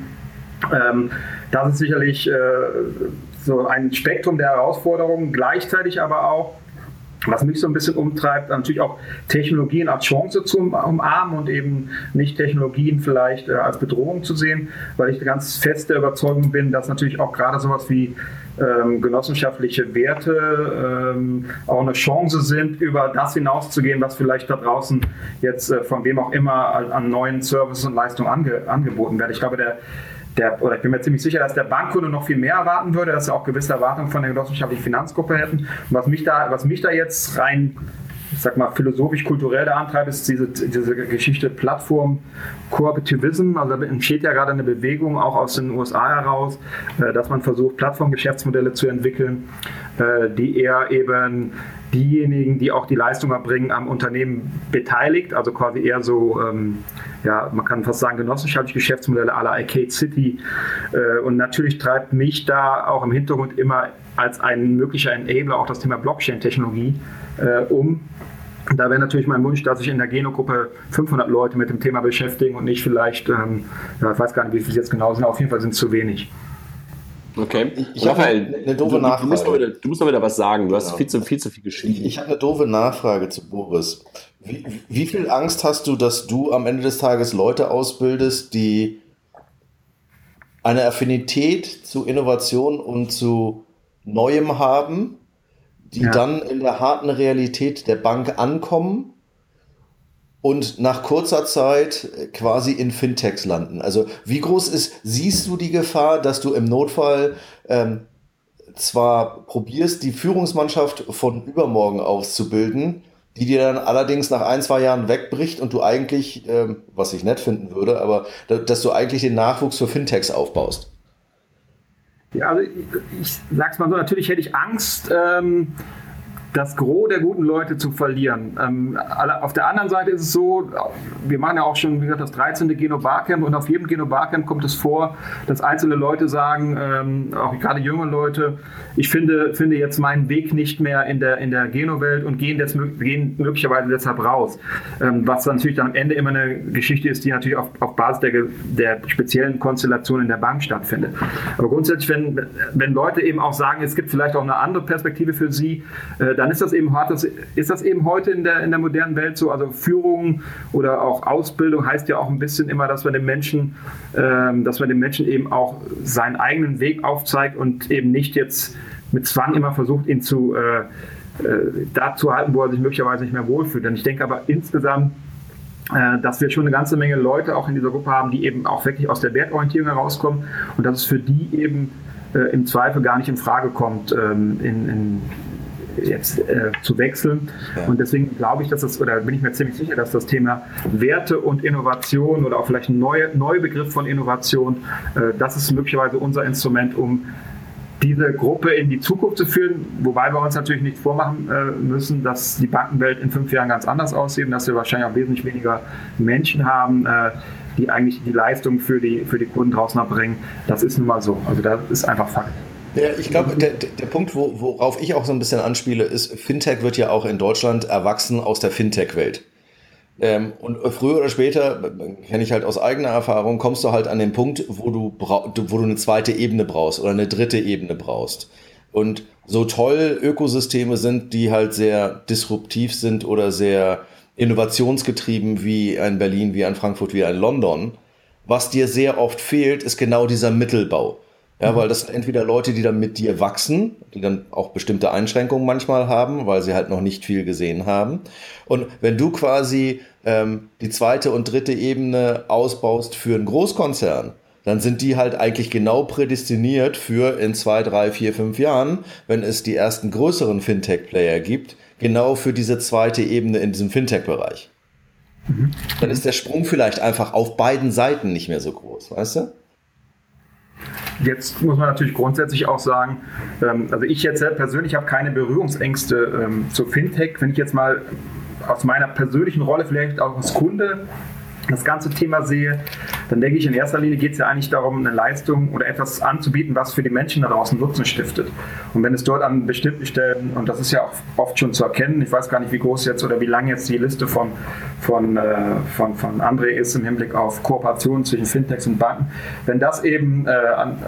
Ähm, das ist sicherlich äh, so ein Spektrum der Herausforderungen, gleichzeitig aber auch was mich so ein bisschen umtreibt, natürlich auch Technologien als Chance zu umarmen und eben nicht Technologien vielleicht äh, als Bedrohung zu sehen, weil ich ganz fest der Überzeugung bin, dass natürlich auch gerade sowas wie ähm, genossenschaftliche Werte ähm, auch eine Chance sind, über das hinauszugehen, was vielleicht da draußen jetzt äh, von wem auch immer an, an neuen Services und Leistungen ange, angeboten wird. Ich glaube, der der, oder ich bin mir ziemlich sicher, dass der Bankkunde noch viel mehr erwarten würde, dass er auch gewisse Erwartungen von der genossenschaftlichen Finanzgruppe hätten. Und was mich da, was mich da jetzt rein ich sag mal, philosophisch-kulturell da antreibt, ist diese, diese Geschichte Plattform Cooperativism. Also da entsteht ja gerade eine Bewegung auch aus den USA heraus, äh, dass man versucht, Plattformgeschäftsmodelle zu entwickeln, äh, die eher eben diejenigen, die auch die Leistung erbringen, am Unternehmen beteiligt, also quasi eher so, ähm, ja, man kann fast sagen, genossenschaftliche Geschäftsmodelle la Arcade City. Äh, und natürlich treibt mich da auch im Hintergrund immer als ein möglicher Enabler auch das Thema Blockchain-Technologie äh, um. Da wäre natürlich mein Wunsch, dass sich in der Geno-Gruppe 500 Leute mit dem Thema beschäftigen und nicht vielleicht, ähm, ja, ich weiß gar nicht, wie viele es jetzt genau sind, auf jeden Fall sind es zu wenig. Okay. Ich Raphael, eine doofe du, Nachfrage. Du musst, wieder, du musst, mal wieder, was sagen. Du hast genau. viel, zu, viel zu viel geschrieben. Ich, ich habe eine doofe Nachfrage zu Boris. Wie, wie viel Angst hast du, dass du am Ende des Tages Leute ausbildest, die eine Affinität zu Innovation und zu Neuem haben, die ja. dann in der harten Realität der Bank ankommen und nach kurzer Zeit quasi in Fintechs landen. Also wie groß ist, siehst du die Gefahr, dass du im Notfall ähm, zwar probierst, die Führungsmannschaft von übermorgen auszubilden, die dir dann allerdings nach ein, zwei Jahren wegbricht und du eigentlich, ähm, was ich nett finden würde, aber dass du eigentlich den Nachwuchs für Fintechs aufbaust? Ja, also ich, ich sag's mal so, natürlich hätte ich Angst, ähm, das Gros der guten Leute zu verlieren. Ähm, auf der anderen Seite ist es so, wir machen ja auch schon, wie gesagt, das 13. Geno Barcamp und auf jedem Geno Barcamp kommt es vor, dass einzelne Leute sagen, ähm, auch gerade junge Leute, ich finde, finde jetzt meinen Weg nicht mehr in der, in der Geno-Welt und gehen, des, gehen möglicherweise deshalb raus. Ähm, was natürlich dann am Ende immer eine Geschichte ist, die natürlich auf, auf Basis der, der speziellen Konstellation in der Bank stattfindet. Aber grundsätzlich, wenn, wenn Leute eben auch sagen, es gibt vielleicht auch eine andere Perspektive für sie, äh, dann ist das eben hart. Ist das eben heute in der, in der modernen Welt so? Also Führung oder auch Ausbildung heißt ja auch ein bisschen immer, dass man den Menschen, ähm, dass man den Menschen eben auch seinen eigenen Weg aufzeigt und eben nicht jetzt mit Zwang immer versucht, ihn zu äh, äh, da zu halten, wo er sich möglicherweise nicht mehr wohlfühlt. Und ich denke aber insgesamt, äh, dass wir schon eine ganze Menge Leute auch in dieser Gruppe haben, die eben auch wirklich aus der Wertorientierung herauskommen und dass es für die eben äh, im Zweifel gar nicht in Frage kommt, ähm, in, in jetzt äh, zu wechseln. Ja. Und deswegen glaube ich, dass das, oder bin ich mir ziemlich sicher, dass das Thema Werte und Innovation oder auch vielleicht ein neuer Neubegriff von Innovation, äh, das ist möglicherweise unser Instrument, um diese Gruppe in die Zukunft zu führen, wobei wir uns natürlich nicht vormachen äh, müssen, dass die Bankenwelt in fünf Jahren ganz anders aussieht und dass wir wahrscheinlich auch wesentlich weniger Menschen haben, äh, die eigentlich die Leistung für die, für die Kunden draußen erbringen. Das ist nun mal so. Also das ist einfach Fakt. Ja, ich glaube, der, der Punkt, wo, worauf ich auch so ein bisschen anspiele, ist, Fintech wird ja auch in Deutschland erwachsen aus der Fintech-Welt. Ähm, und früher oder später, kenne ich halt aus eigener Erfahrung, kommst du halt an den Punkt, wo du, wo du eine zweite Ebene brauchst oder eine dritte Ebene brauchst. Und so toll Ökosysteme sind, die halt sehr disruptiv sind oder sehr innovationsgetrieben wie ein Berlin, wie ein Frankfurt, wie ein London, was dir sehr oft fehlt, ist genau dieser Mittelbau. Ja, weil das sind entweder Leute, die dann mit dir wachsen, die dann auch bestimmte Einschränkungen manchmal haben, weil sie halt noch nicht viel gesehen haben. Und wenn du quasi ähm, die zweite und dritte Ebene ausbaust für einen Großkonzern, dann sind die halt eigentlich genau prädestiniert für in zwei, drei, vier, fünf Jahren, wenn es die ersten größeren Fintech-Player gibt, genau für diese zweite Ebene in diesem Fintech-Bereich. Mhm. Dann ist der Sprung vielleicht einfach auf beiden Seiten nicht mehr so groß, weißt du? Jetzt muss man natürlich grundsätzlich auch sagen, ähm, also ich jetzt persönlich habe keine Berührungsängste ähm, zu Fintech. Wenn ich jetzt mal aus meiner persönlichen Rolle vielleicht auch als Kunde das ganze Thema sehe, dann denke ich, in erster Linie geht es ja eigentlich darum, eine Leistung oder etwas anzubieten, was für die Menschen da draußen Nutzen stiftet. Und wenn es dort an bestimmten Stellen, und das ist ja auch oft schon zu erkennen, ich weiß gar nicht, wie groß jetzt oder wie lang jetzt die Liste von, von, äh, von, von André ist im Hinblick auf Kooperationen zwischen Fintechs und Banken, wenn das eben, äh,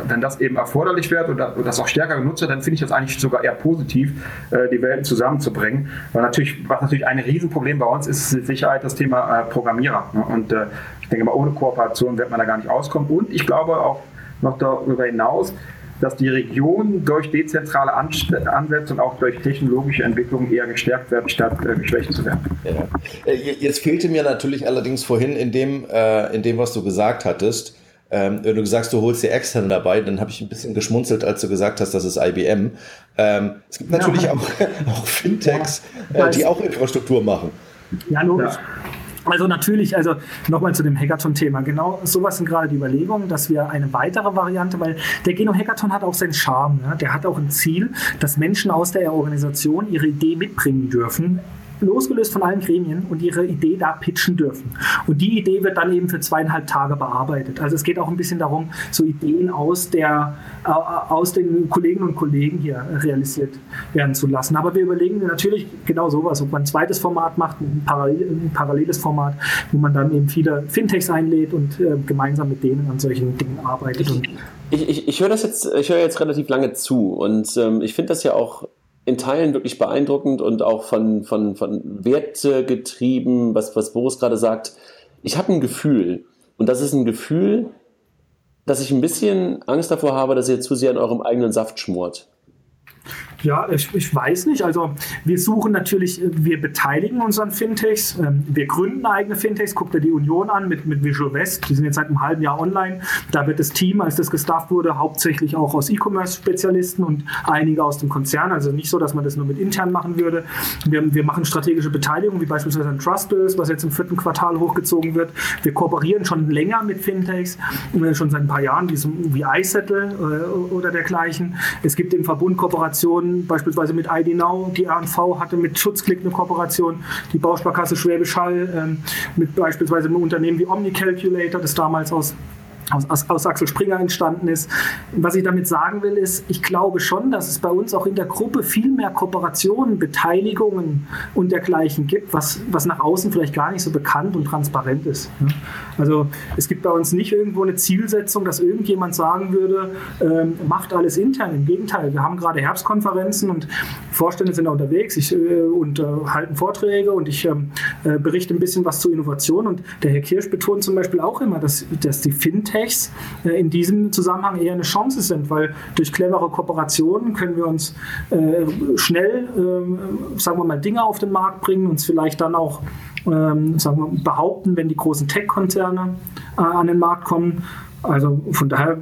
wenn das eben erforderlich wird oder, das auch stärker genutzt wird, dann finde ich das eigentlich sogar eher positiv, äh, die Welten zusammenzubringen. Weil natürlich, was natürlich ein Riesenproblem bei uns ist, ist mit Sicherheit das Thema äh, Programmierer. Ne? Und äh, ich denke mal, ohne Kooperation wird man da gar nicht auskommen. Und ich glaube auch noch darüber hinaus, dass die Region durch dezentrale Ansätze und auch durch technologische Entwicklung eher gestärkt werden, statt äh, geschwächt zu werden. Ja. Äh, jetzt fehlte mir natürlich allerdings vorhin in dem, äh, in dem was du gesagt hattest, ähm, wenn du sagst, du holst dir externe dabei, dann habe ich ein bisschen geschmunzelt, als du gesagt hast, das ist IBM. Ähm, es gibt natürlich ja. auch, [LAUGHS] auch Fintechs, äh, die auch Infrastruktur machen. Ja, logisch. Also natürlich, also nochmal zu dem Hackathon-Thema. Genau sowas sind gerade die Überlegungen, dass wir eine weitere Variante, weil der Geno-Hackathon hat auch seinen Charme. Ne? Der hat auch ein Ziel, dass Menschen aus der Organisation ihre Idee mitbringen dürfen losgelöst von allen Gremien und ihre Idee da pitchen dürfen. Und die Idee wird dann eben für zweieinhalb Tage bearbeitet. Also es geht auch ein bisschen darum, so Ideen aus, der, äh, aus den Kolleginnen und Kollegen hier realisiert werden zu lassen. Aber wir überlegen natürlich genau sowas, ob man ein zweites Format macht, ein, parallel, ein paralleles Format, wo man dann eben viele Fintechs einlädt und äh, gemeinsam mit denen an solchen Dingen arbeitet. Ich, ich, ich höre jetzt, ich jetzt relativ lange zu und ähm, ich finde das ja auch in Teilen wirklich beeindruckend und auch von, von, von Werte getrieben, was, was Boris gerade sagt. Ich habe ein Gefühl, und das ist ein Gefühl, dass ich ein bisschen Angst davor habe, dass ihr zu sehr in eurem eigenen Saft schmort. Ja, ich, ich, weiß nicht. Also wir suchen natürlich, wir beteiligen uns an Fintechs, ähm, wir gründen eigene Fintechs, guckt ihr die Union an mit, mit Visual West, die sind jetzt seit einem halben Jahr online. Da wird das Team, als das gestafft wurde, hauptsächlich auch aus E-Commerce-Spezialisten und einige aus dem Konzern. Also nicht so, dass man das nur mit intern machen würde. Wir, wir machen strategische Beteiligung, wie beispielsweise ein Trustbills, was jetzt im vierten Quartal hochgezogen wird. Wir kooperieren schon länger mit Fintechs, äh, schon seit ein paar Jahren, wie, wie iSettle äh, oder dergleichen. Es gibt im Verbund Kooperationen beispielsweise mit ID Now, die RNV hatte mit Schutzklick eine Kooperation, die Bausparkasse Schwäbisch Hall ähm, mit beispielsweise einem Unternehmen wie OmniCalculator, das damals aus aus, aus, aus, Axel Springer entstanden ist. Was ich damit sagen will, ist, ich glaube schon, dass es bei uns auch in der Gruppe viel mehr Kooperationen, Beteiligungen und dergleichen gibt, was, was nach außen vielleicht gar nicht so bekannt und transparent ist. Also es gibt bei uns nicht irgendwo eine Zielsetzung, dass irgendjemand sagen würde, ähm, macht alles intern. Im Gegenteil, wir haben gerade Herbstkonferenzen und Vorstände sind da unterwegs ich, äh, und äh, halten Vorträge und ich ähm, äh, berichte ein bisschen was zur Innovation und der Herr Kirsch betont zum Beispiel auch immer, dass, dass die Fintech Techs äh, in diesem Zusammenhang eher eine Chance sind, weil durch clevere Kooperationen können wir uns äh, schnell, äh, sagen wir mal, Dinge auf den Markt bringen, uns vielleicht dann auch ähm, sagen wir, behaupten, wenn die großen Tech-Konzerne äh, an den Markt kommen. Also von daher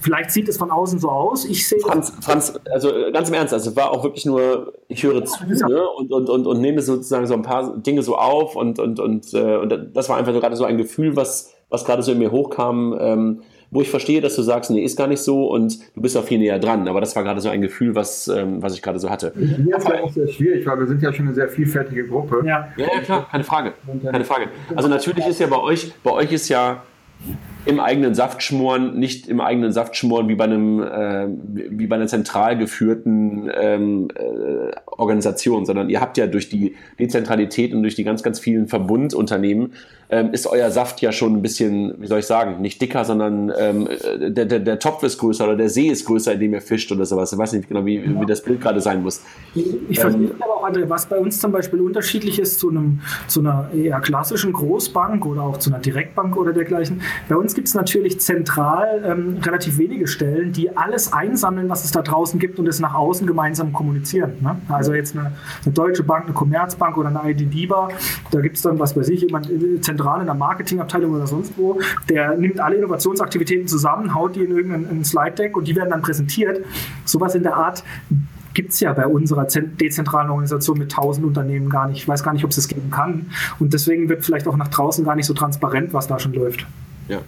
vielleicht sieht es von außen so aus. Ich sehe Franz, Franz, also ganz im Ernst, also es war auch wirklich nur, ich höre zu ne, und, und, und, und nehme sozusagen so ein paar Dinge so auf und, und, und, äh, und das war einfach so gerade so ein Gefühl, was, was gerade so in mir hochkam, ähm, wo ich verstehe, dass du sagst, nee, ist gar nicht so und du bist auch viel näher dran. Aber das war gerade so ein Gefühl, was, ähm, was ich gerade so hatte. Mir ist ja auch sehr schwierig, weil wir sind ja schon eine sehr vielfältige Gruppe. Ja, ja, ja klar, keine Frage. Keine Frage. Also natürlich ist ja bei euch, bei euch ist ja im eigenen Saft schmoren, nicht im eigenen Saft schmoren wie bei einem äh, wie bei einer zentral geführten ähm, äh, Organisation, sondern ihr habt ja durch die Dezentralität und durch die ganz ganz vielen Verbundunternehmen ähm, ist euer Saft ja schon ein bisschen, wie soll ich sagen, nicht dicker, sondern ähm, der, der, der Topf ist größer oder der See ist größer, in dem ihr fischt oder sowas. Ich weiß nicht genau, wie, ja. wie das Bild gerade sein muss. Ich, ich verstehe ähm, aber auch, André, was bei uns zum Beispiel unterschiedlich ist zu, einem, zu einer eher klassischen Großbank oder auch zu einer Direktbank oder dergleichen. Bei uns gibt es natürlich zentral ähm, relativ wenige Stellen, die alles einsammeln, was es da draußen gibt und es nach außen gemeinsam kommunizieren. Ne? Also jetzt eine, eine, Deutsche Bank, eine Commerzbank oder eine ID DIBA, da gibt es dann, was weiß ich, jemand äh, zentral zentral in der Marketingabteilung oder sonst wo, der nimmt alle Innovationsaktivitäten zusammen, haut die in irgendein Slide-Deck und die werden dann präsentiert. Sowas in der Art gibt es ja bei unserer dezentralen Organisation mit 1000 Unternehmen gar nicht. Ich weiß gar nicht, ob es das geben kann. Und deswegen wird vielleicht auch nach draußen gar nicht so transparent, was da schon läuft. Ja.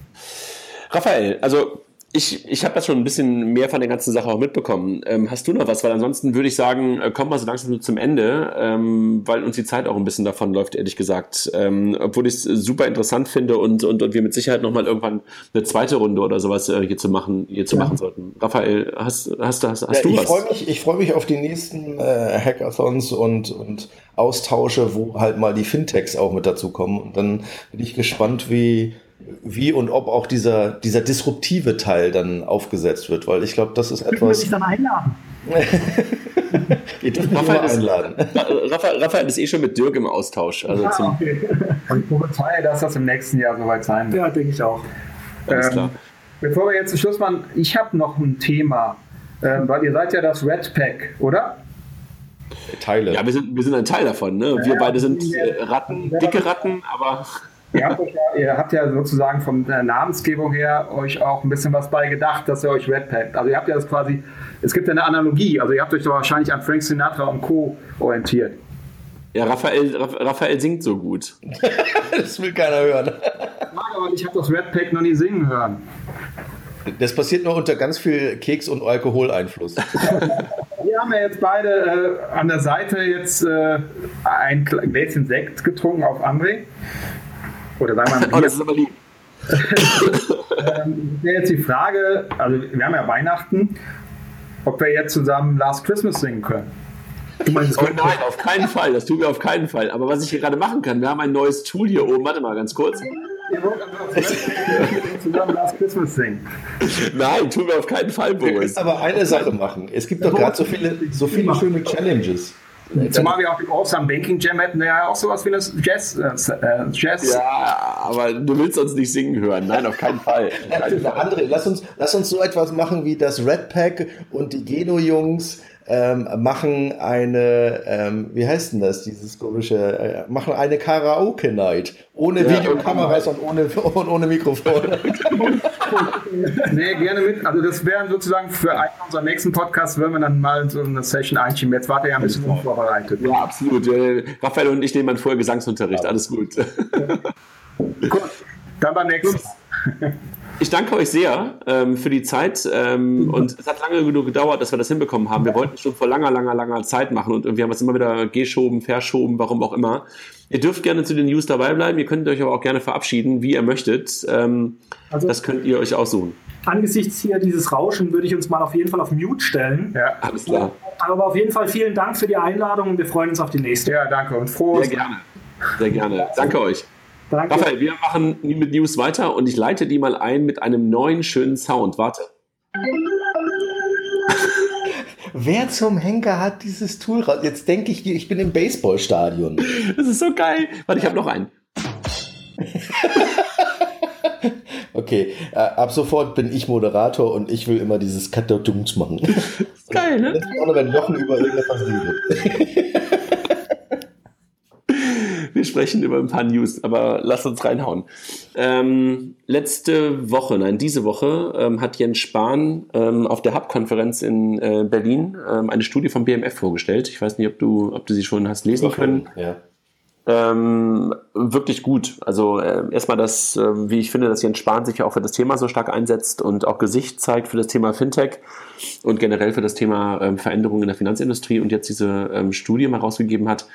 Raphael, also ich, ich habe das schon ein bisschen mehr von der ganzen Sache auch mitbekommen. Ähm, hast du noch was? Weil ansonsten würde ich sagen, äh, kommen wir so langsam zum Ende, ähm, weil uns die Zeit auch ein bisschen davon läuft, ehrlich gesagt. Ähm, obwohl ich es super interessant finde und, und, und wir mit Sicherheit nochmal irgendwann eine zweite Runde oder sowas äh, hier zu machen, hier zu ja. machen sollten. Raphael, hast, hast, hast, hast ja, du ich was? Freu mich, ich freue mich auf die nächsten äh, Hackathons und, und Austausche, wo halt mal die Fintechs auch mit dazu kommen. Und dann bin ich gespannt, wie wie und ob auch dieser, dieser disruptive Teil dann aufgesetzt wird, weil ich glaube, das ist etwas. Würde ich dann einladen? [LAUGHS] Ihr dürft Raphael ist, einladen. Raphael, Raphael, ist eh schon mit Dirk im Austausch. Also ah, okay. Und ich prophezeie, dass das im nächsten Jahr soweit sein wird. Ja, denke ich auch. Alles ähm, klar. Bevor wir jetzt zum Schluss machen, ich habe noch ein Thema, ähm, weil ihr seid ja das Red Pack, oder? Teile. Ja, wir sind, wir sind ein Teil davon. Ne? Wir ja, beide sind äh, Ratten, dicke Ratten, aber Ihr habt, ja, ihr habt, ja, sozusagen von der Namensgebung her euch auch ein bisschen was bei gedacht, dass ihr euch Redpack. Also ihr habt ja das quasi, es gibt ja eine Analogie, also ihr habt euch doch wahrscheinlich an Frank Sinatra und Co. orientiert. Ja, Raphael, Raphael singt so gut. [LAUGHS] das will keiner hören. aber ich habe das Redpack noch nie singen hören. Das passiert nur unter ganz viel Keks- und Alkoholeinfluss. [LAUGHS] Wir haben ja jetzt beide äh, an der Seite jetzt äh, ein Gläschen Sekt getrunken auf André. Oder sagen wir mal. oh, das ist aber lieb. [LAUGHS] ähm, wäre jetzt die Frage, also wir haben ja Weihnachten, ob wir jetzt zusammen Last Christmas singen können. Du meinst, oh nein, auf keinen Fall. Das tun wir auf keinen Fall. Aber was ich hier gerade machen kann, wir haben ein neues Tool hier oben. Warte mal ganz kurz. Ihr wollt zusammen Last Christmas singen. Nein, tun wir auf keinen Fall, Boris. Wir können aber eine Sache machen. Es gibt doch gerade so viele, so viele schöne Challenges. Zumal wir auch im Awesome Banking Jam hätten, ja auch sowas wie eine Jazz, äh, Jazz. Ja, aber du willst uns nicht singen hören. Nein, auf keinen Fall. André, lass uns, lass uns so etwas machen wie das Red Pack und die Geno-Jungs ähm, machen eine, ähm, wie heißt denn das, dieses komische, äh, machen eine Karaoke-Night. Ohne ja, Videokameras und ohne, und ohne Mikrofon. [LAUGHS] nee, gerne mit. Also das wären sozusagen für einen unserer nächsten Podcasts, würden wir dann mal so eine Session einschieben. Jetzt wart ihr ja ein bisschen unvorbereitet. Ja, absolut. Raphael und ich nehmen dann vorher Gesangsunterricht. Alles gut. gut. Dann beim nächsten Mal. [LAUGHS] Ich danke euch sehr ähm, für die Zeit ähm, und es hat lange genug gedauert, dass wir das hinbekommen haben. Wir wollten schon vor langer, langer, langer Zeit machen und wir haben es immer wieder geschoben, verschoben, warum auch immer. Ihr dürft gerne zu den News dabei bleiben, ihr könnt euch aber auch gerne verabschieden, wie ihr möchtet. Ähm, also, das könnt ihr euch aussuchen. Angesichts hier dieses Rauschen würde ich uns mal auf jeden Fall auf Mute stellen. Ja, alles klar. Aber auf jeden Fall vielen Dank für die Einladung und wir freuen uns auf die nächste. Ja, danke und froh. Sehr gerne. Sehr gerne. Danke euch. Danke. Raphael, wir machen mit News weiter und ich leite die mal ein mit einem neuen schönen Sound. Warte. Wer zum Henker hat dieses Tool raus? Jetzt denke ich, ich bin im Baseballstadion. Das ist so geil. Warte, ich habe noch einen. [LAUGHS] okay, äh, ab sofort bin ich Moderator und ich will immer dieses Kattertungs machen. [LAUGHS] Geil, ne? Das ist auch, wenn Jochen über irgendetwas redet. [LAUGHS] Wir sprechen über ein paar News, aber lass uns reinhauen. Ähm, letzte Woche, nein, diese Woche ähm, hat Jens Spahn ähm, auf der Hub-Konferenz in äh, Berlin ähm, eine Studie vom BMF vorgestellt. Ich weiß nicht, ob du, ob du sie schon hast lesen können. Ja. ähm, wirklich gut. Also äh, erstmal das, äh, wie ich finde, dass Jens Spahn sich ja auch für das Thema so stark einsetzt und auch Gesicht zeigt für das Thema Fintech und generell für das Thema ähm, Veränderungen in der Finanzindustrie und jetzt diese ähm, Studie mal rausgegeben hat.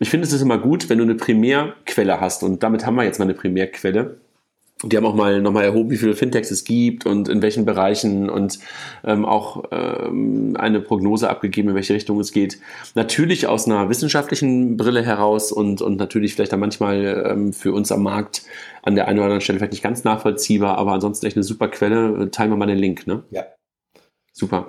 Ich finde, es ist immer gut, wenn du eine Primärquelle hast und damit haben wir jetzt mal eine Primärquelle die haben auch mal nochmal erhoben, wie viele Fintechs es gibt und in welchen Bereichen und ähm, auch ähm, eine Prognose abgegeben, in welche Richtung es geht. Natürlich aus einer wissenschaftlichen Brille heraus und, und natürlich vielleicht dann manchmal ähm, für uns am Markt an der einen oder anderen Stelle vielleicht nicht ganz nachvollziehbar, aber ansonsten echt eine super Quelle. Teilen wir mal den Link, ne? Ja. Super.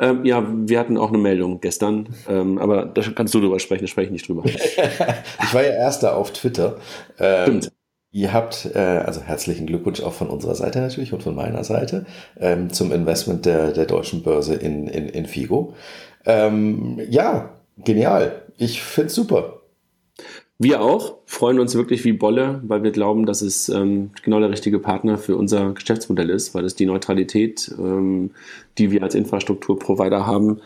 Ähm, ja, wir hatten auch eine Meldung gestern, ähm, aber da kannst du drüber sprechen, da spreche ich nicht drüber. [LAUGHS] ich war ja erster auf Twitter. Ähm, Stimmt. Ihr habt, äh, also herzlichen Glückwunsch auch von unserer Seite natürlich und von meiner Seite ähm, zum Investment der, der deutschen Börse in, in, in Figo. Ähm, ja, genial. Ich find's super. Wir auch freuen uns wirklich wie Bolle, weil wir glauben, dass es ähm, genau der richtige Partner für unser Geschäftsmodell ist, weil es die Neutralität, ähm, die wir als Infrastrukturprovider haben,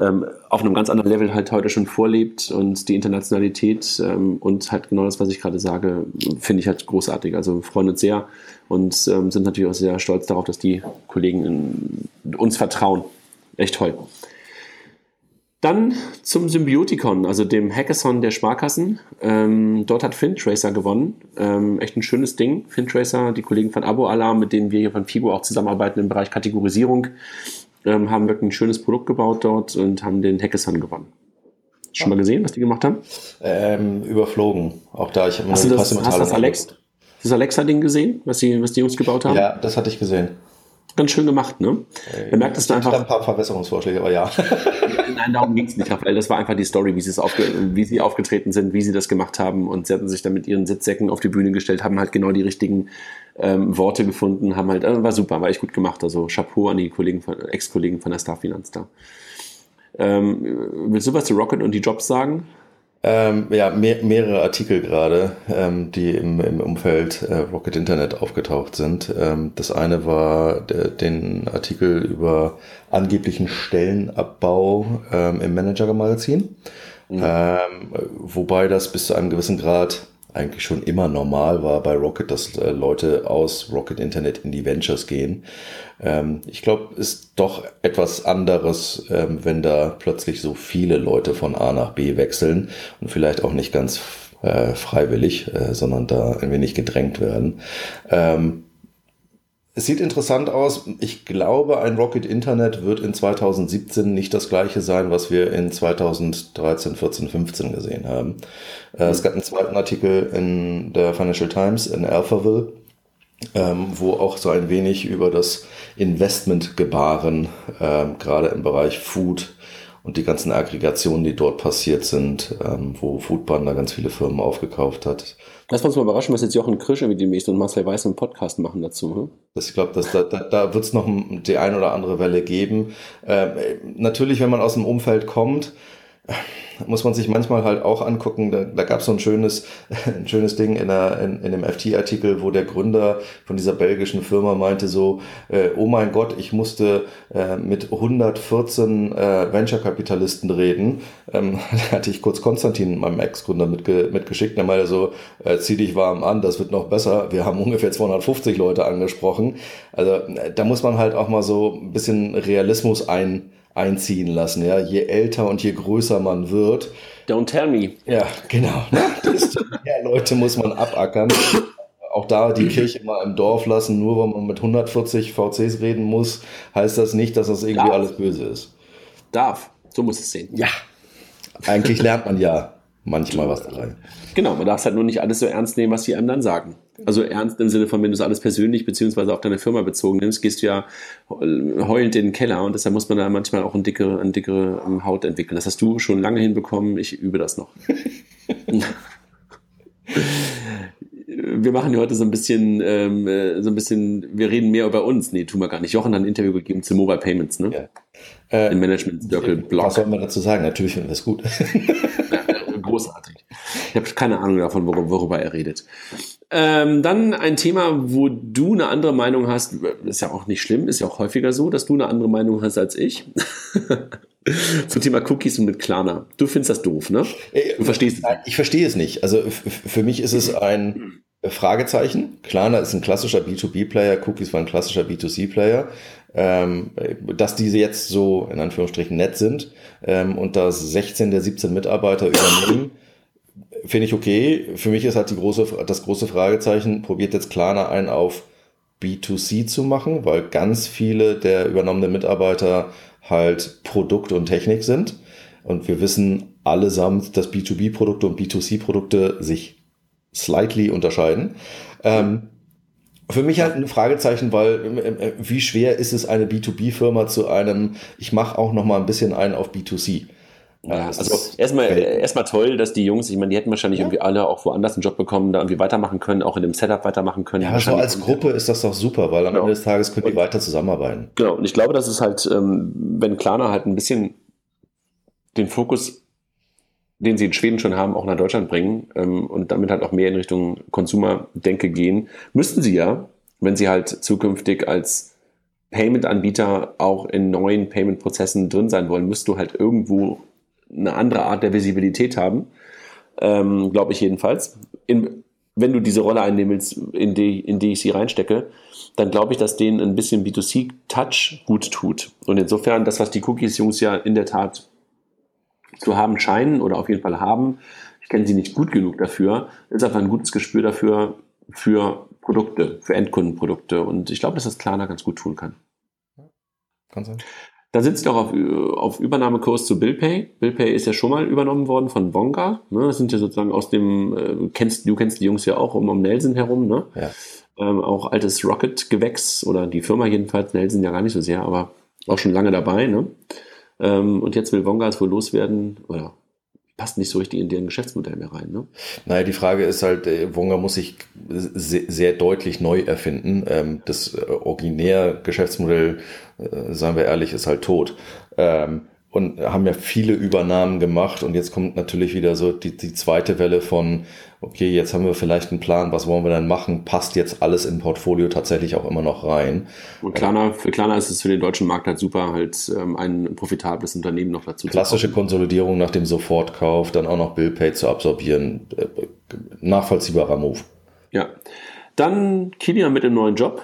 ähm, auf einem ganz anderen Level halt heute schon vorlebt und die Internationalität ähm, und halt genau das, was ich gerade sage, finde ich halt großartig. Also freuen uns sehr und ähm, sind natürlich auch sehr stolz darauf, dass die Kollegen uns vertrauen. Echt toll. Dann zum Symbiotikon, also dem Hackathon der Sparkassen. Ähm, dort hat FinTracer gewonnen. Ähm, echt ein schönes Ding. FinTracer, die Kollegen von Abo Alarm, mit denen wir hier von FIGO auch zusammenarbeiten im Bereich Kategorisierung, ähm, haben wirklich ein schönes Produkt gebaut dort und haben den Hackathon gewonnen. Schon mal gesehen, was die gemacht haben? Ähm, überflogen. Auch da, ich habe hast, du das, hast das Alex, das Alexa-Ding gesehen, was die, was die Jungs gebaut haben? Ja, das hatte ich gesehen. Ganz schön gemacht, ne? Man merkt, dass du einfach. ein paar Verbesserungsvorschläge, aber ja. [LAUGHS] Nein, darum ging es nicht, weil das war einfach die Story, wie, wie sie aufgetreten sind, wie sie das gemacht haben und sie hatten sich dann mit ihren Sitzsäcken auf die Bühne gestellt, haben halt genau die richtigen ähm, Worte gefunden, haben halt, äh, war super, war echt gut gemacht. Also Chapeau an die Kollegen von, Ex-Kollegen von der Starfinanz da. Ähm, willst du was zu Rocket und die Jobs sagen? Ähm, ja, mehr, mehrere Artikel gerade, ähm, die im, im Umfeld äh, Rocket Internet aufgetaucht sind. Ähm, das eine war der, den Artikel über angeblichen Stellenabbau ähm, im Manager-Magazin, mhm. Ähm, wobei das bis zu einem gewissen Grad eigentlich schon immer normal war bei Rocket, dass äh, Leute aus Rocket Internet in die Ventures gehen. Ähm, ich glaube, ist doch etwas anderes, ähm, wenn da plötzlich so viele Leute von A nach B wechseln und vielleicht auch nicht ganz äh, freiwillig, äh, sondern da ein wenig gedrängt werden. Ähm, es sieht interessant aus. Ich glaube, ein Rocket Internet wird in 2017 nicht das gleiche sein, was wir in 2013, 14, 15 gesehen haben. Äh, es gab einen zweiten Artikel in der Financial Times in Alphaville, ähm, wo auch so ein wenig über das Investmentgebaren, ähm, gerade im Bereich Food und die ganzen Aggregationen, die dort passiert sind, ähm, wo Foodpanda ganz viele Firmen aufgekauft hat. Lass uns mal überraschen, was jetzt Jochen Krisch irgendwie demnächst und Marcel Weiß einen Podcast machen dazu. Hm? Das, ich glaube, da, da, da wird es noch die ein oder andere Welle geben. Ähm, natürlich, wenn man aus dem Umfeld kommt, muss man sich manchmal halt auch angucken. Da, da gab es so ein schönes, [LAUGHS] ein schönes Ding in, der, in, in dem FT-Artikel, wo der Gründer von dieser belgischen Firma meinte so, äh, oh mein Gott, ich musste äh, mit 114 äh, Venture-Kapitalisten reden. Ähm, [LAUGHS] da hatte ich kurz Konstantin, meinem Ex-Gründer, mitge mitgeschickt. Der meinte so, äh, zieh dich warm an, das wird noch besser. Wir haben ungefähr 250 Leute angesprochen. Also äh, da muss man halt auch mal so ein bisschen Realismus ein einziehen lassen. Ja, je älter und je größer man wird. Don't tell me. Ja, genau. Ne? Desto mehr Leute muss man abackern. Auch da die Kirche mal im Dorf lassen, nur weil man mit 140 VCs reden muss, heißt das nicht, dass das irgendwie Darf. alles böse ist. Darf. So muss es sehen. Ja. Eigentlich lernt man ja manchmal was dabei. Genau, man darf es halt nur nicht alles so ernst nehmen, was die einem dann sagen. Also ernst im Sinne von, wenn du es alles persönlich beziehungsweise auf deine Firma bezogen nimmst, gehst du ja heulend in den Keller und deshalb muss man da manchmal auch eine dickere, eine dickere ähm, Haut entwickeln. Das hast du schon lange hinbekommen, ich übe das noch. [LAUGHS] wir machen hier heute so ein bisschen, ähm, äh, so ein bisschen, wir reden mehr über uns. Nee, tun wir gar nicht. Jochen hat ein Interview gegeben zu Mobile Payments, ne? Ja. Äh, Im Management Circle Blog. Was soll man dazu sagen? Natürlich finden wir es gut. [LAUGHS] großartig. Ich habe keine Ahnung davon, worüber er redet. Ähm, dann ein Thema, wo du eine andere Meinung hast, ist ja auch nicht schlimm, ist ja auch häufiger so, dass du eine andere Meinung hast als ich. [LAUGHS] Zum Thema Cookies und mit Klarna. Du findest das doof, ne? Du verstehst es. Nein, ich verstehe es nicht. Also für mich ist es ein Fragezeichen. Klarna ist ein klassischer B2B-Player, Cookies war ein klassischer B2C-Player. Ähm, dass diese jetzt so in Anführungsstrichen nett sind ähm, und dass 16 der 17 Mitarbeiter übernehmen, finde ich okay. Für mich ist halt die große, das große Fragezeichen, probiert jetzt Klarna ein auf B2C zu machen, weil ganz viele der übernommenen Mitarbeiter halt Produkt und Technik sind. Und wir wissen allesamt, dass B2B-Produkte und B2C-Produkte sich slightly unterscheiden. Ähm, für mich halt ein Fragezeichen, weil äh, wie schwer ist es, eine B2B-Firma zu einem, ich mache auch noch mal ein bisschen ein auf B2C. Ja, also erstmal erstmal toll, dass die Jungs, ich meine, die hätten wahrscheinlich ja. irgendwie alle auch woanders einen Job bekommen, da irgendwie weitermachen können, auch in dem Setup weitermachen können. Ja, so als Gruppe ist das doch super, weil am genau. Ende des Tages können die weiter zusammenarbeiten. Genau, und ich glaube, dass es halt, ähm, wenn Klarna halt ein bisschen den Fokus, den sie in Schweden schon haben, auch nach Deutschland bringen ähm, und damit halt auch mehr in Richtung Consumer-Denke gehen, müssten sie ja, wenn sie halt zukünftig als Payment-Anbieter auch in neuen Payment-Prozessen drin sein wollen, müsst du halt irgendwo eine andere Art der Visibilität haben, ähm, glaube ich jedenfalls. In, wenn du diese Rolle einnehmen willst, in die, in die ich sie reinstecke, dann glaube ich, dass denen ein bisschen B2C-Touch gut tut. Und insofern, das, was die Cookies-Jungs ja in der Tat zu haben scheinen oder auf jeden Fall haben, ich kenne sie nicht gut genug dafür, ist einfach ein gutes Gespür dafür, für Produkte, für Endkundenprodukte. Und ich glaube, dass das Klarna ganz gut tun kann. Kann sein. Da sitzt auch auf, auf Übernahmekurs zu BillPay. BillPay ist ja schon mal übernommen worden von Bonga. Ne? Das sind ja sozusagen aus dem, äh, kennst, du kennst die Jungs ja auch um, um Nelson herum, ne? Ja. Ähm, auch altes Rocket-Gewächs oder die Firma jedenfalls, Nelson ja gar nicht so sehr, aber auch schon lange dabei, ne? Ähm, und jetzt will Bonga es wohl loswerden, oder passt nicht so richtig in deren Geschäftsmodell mehr rein. Ne? Naja, die Frage ist halt, äh, Wonga muss sich sehr, sehr deutlich neu erfinden. Ähm, das äh, originär Geschäftsmodell, äh, sagen wir ehrlich, ist halt tot. Und haben ja viele Übernahmen gemacht. Und jetzt kommt natürlich wieder so die, die zweite Welle von, okay, jetzt haben wir vielleicht einen Plan, was wollen wir dann machen, passt jetzt alles im Portfolio tatsächlich auch immer noch rein. Und Klarna, für Klarna ist es für den deutschen Markt halt super, halt ähm, ein profitables Unternehmen noch dazu Klassische zu Konsolidierung nach dem Sofortkauf, dann auch noch Billpay zu absorbieren, äh, nachvollziehbarer Move. Ja, dann Kilian mit dem neuen Job.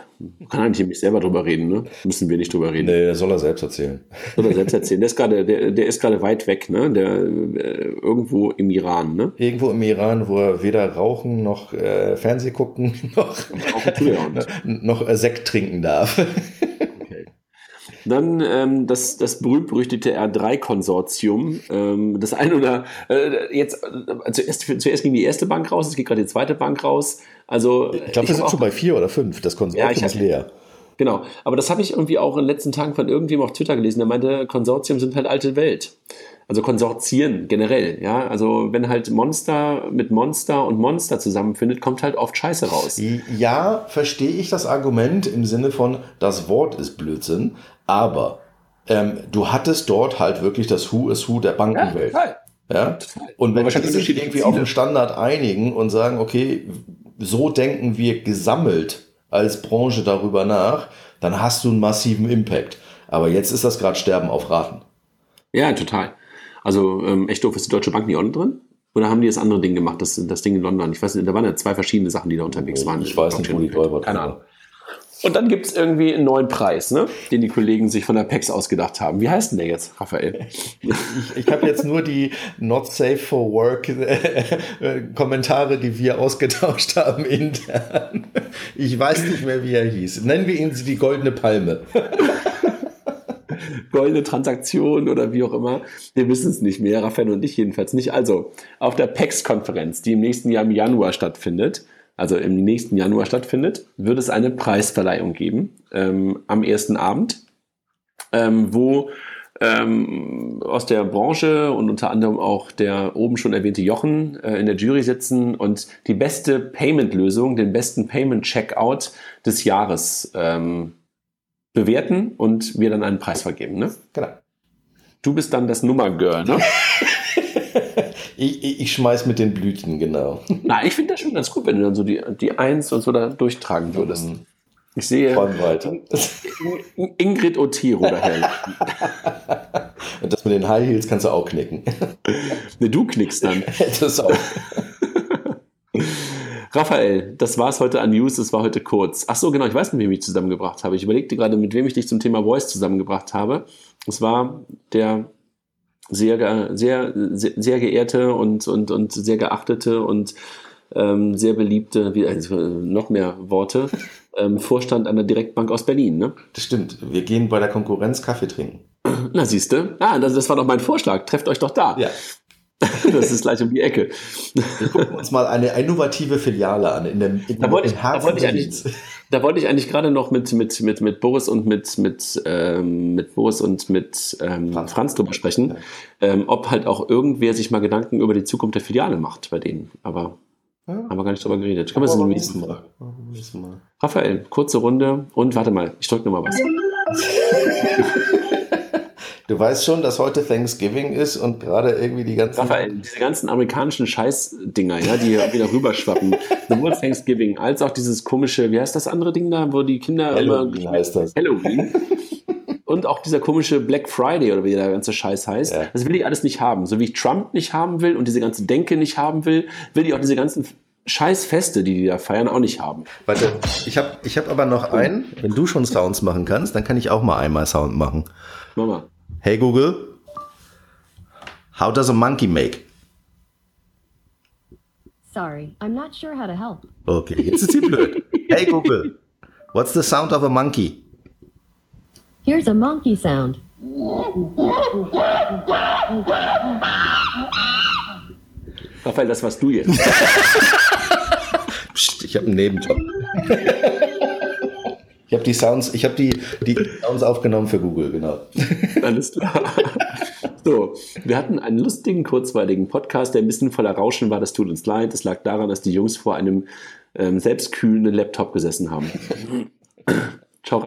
Kann eigentlich mich selber drüber reden, ne? Müssen wir nicht drüber reden. Nee, der soll er selbst erzählen. Soll er selbst erzählen. Der ist gerade, der, der ist gerade weit weg, ne? Der äh, irgendwo im Iran, ne? Irgendwo im Iran, wo er weder rauchen noch äh, Fernseh gucken [LAUGHS] noch, noch äh, Sekt trinken darf. Dann ähm, das, das berühmt-berüchtigte R3-Konsortium. Ähm, das eine oder äh, jetzt äh, zuerst, zuerst ging die erste Bank raus, es geht gerade die zweite Bank raus. Also, ich glaube, wir sind schon bei vier oder fünf. Das Konsortium ja, ist leer. Genau, aber das habe ich irgendwie auch in den letzten Tagen von irgendjemandem auf Twitter gelesen, der meinte, Konsortium sind halt alte Welt. Also Konsortieren generell, ja. Also wenn halt Monster mit Monster und Monster zusammenfindet, kommt halt oft Scheiße raus. Ja, verstehe ich das Argument im Sinne von, das Wort ist Blödsinn, aber ähm, du hattest dort halt wirklich das Who is Who der Bankenwelt. Ja, ja? Und wenn wir sich irgendwie auf einen Standard einigen und sagen, okay, so denken wir gesammelt als Branche darüber nach, dann hast du einen massiven Impact. Aber jetzt ist das gerade Sterben auf Raten. Ja, total. Also ähm, echt doof, ist die Deutsche Bank nicht unten drin? Oder haben die das andere Ding gemacht, das, das Ding in London? Ich weiß nicht, da waren ja zwei verschiedene Sachen, die da unterwegs waren. Ich weiß nicht, wo die Keine Ahnung. Und dann gibt es irgendwie einen neuen Preis, ne? den die Kollegen sich von der PEX ausgedacht haben. Wie heißt denn der jetzt, Raphael? [LAUGHS] Ich, ich habe jetzt nur die Not Safe for Work äh, Kommentare, die wir ausgetauscht haben intern. Ich weiß nicht mehr, wie er hieß. Nennen wir ihn die Goldene Palme. [LAUGHS] goldene Transaktion oder wie auch immer. Wir wissen es nicht mehr, Raphael und ich jedenfalls nicht. Also, auf der PEX-Konferenz, die im nächsten Jahr im Januar stattfindet, also im nächsten Januar stattfindet, wird es eine Preisverleihung geben ähm, am ersten Abend, ähm, wo ähm, aus der Branche und unter anderem auch der oben schon erwähnte Jochen äh, in der Jury sitzen und die beste Payment-Lösung, den besten Payment-Checkout des Jahres ähm, bewerten und wir dann einen Preis vergeben. Ne? Genau. Du bist dann das Nummergirl, ne? [LAUGHS] Ich, ich, ich schmeiß mit den Blüten, genau. [LAUGHS] Na, ich finde das schon ganz gut, wenn du dann so die, die Eins und so da durchtragen würdest. Mhm. Ich sehe weiter. Ingrid Otiro daher. [LAUGHS] Und das mit den High Heels kannst du auch knicken. [LAUGHS] Ne, du knickst dann. das auch. Raphael, das war's heute an News, das war heute kurz. Ach so, genau, ich weiß, mit wem ich zusammengebracht habe. Ich überlegte gerade, mit wem ich dich zum Thema Voice zusammengebracht habe. Es war der sehr, sehr, sehr, sehr geehrte und, und, und sehr geachtete und ähm, sehr beliebte, wie, also noch mehr Worte, [LAUGHS] ähm, Vorstand einer Direktbank aus Berlin. Ne? Das stimmt. Wir gehen bei der Konkurrenz Kaffee trinken. Na, siehste. Ah, das, das war doch mein Vorschlag. Trefft euch doch da. Ja. [LAUGHS] Das ist gleich um die Ecke. Wir gucken uns mal eine innovative Filiale an. In dem, in Da wollte ich, da wollte ich eigentlich, da wollte ich eigentlich gerade noch mit, mit, mit, mit Boris und mit, mit, ähm, mit Boris und mit ähm, Franz. Franz, drüber sprechen, ähm, ob halt auch irgendwer sich mal Gedanken über die Zukunft der Filiale macht bei denen. Aber Ja. haben wir gar nicht drüber geredet. Können wir es beim nächsten Mal. Mal. Raphael, kurze Runde und warte mal, ich drücke nochmal was. [LAUGHS] Du weißt schon, dass heute Thanksgiving ist und gerade irgendwie die ganzen. Raphael, diese ganzen amerikanischen Scheißdinger, ja, die hier wieder rüberschwappen. [LAUGHS] Sowohl Thanksgiving als auch dieses komische, wie heißt das andere Ding da, wo die Kinder Halloween immer heißt das. Halloween. Und auch dieser komische Black Friday oder wie der ganze Scheiß heißt. Ja. Das will ich alles nicht haben. So wie ich Trump nicht haben will und diese ganze Denke nicht haben will, will ich auch diese ganzen Scheißfeste, die die da feiern, auch nicht haben. Warte, ich habe ich hab aber noch einen. Wenn du schon Sounds machen kannst, dann kann ich auch mal einmal Sound machen. Mama. Hey Google, how does a monkey make? Sorry, I'm not sure how to help. Okay, jetzt ist sie blöd. Hey Google, what's the sound of a monkey? Here's a monkey sound. Raphael, das warst du jetzt. Psst, ich habe einen Nebenjob. [LAUGHS] Ich habe die Sounds, ich habe die, die Sounds aufgenommen für Google, genau. [LAUGHS] Alles klar. So, wir hatten einen lustigen, kurzweiligen Podcast, der ein bisschen voller Rauschen war. Das tut uns leid. Es lag daran, dass die Jungs vor einem ähm, selbstkühlenden Laptop gesessen haben. [LAUGHS]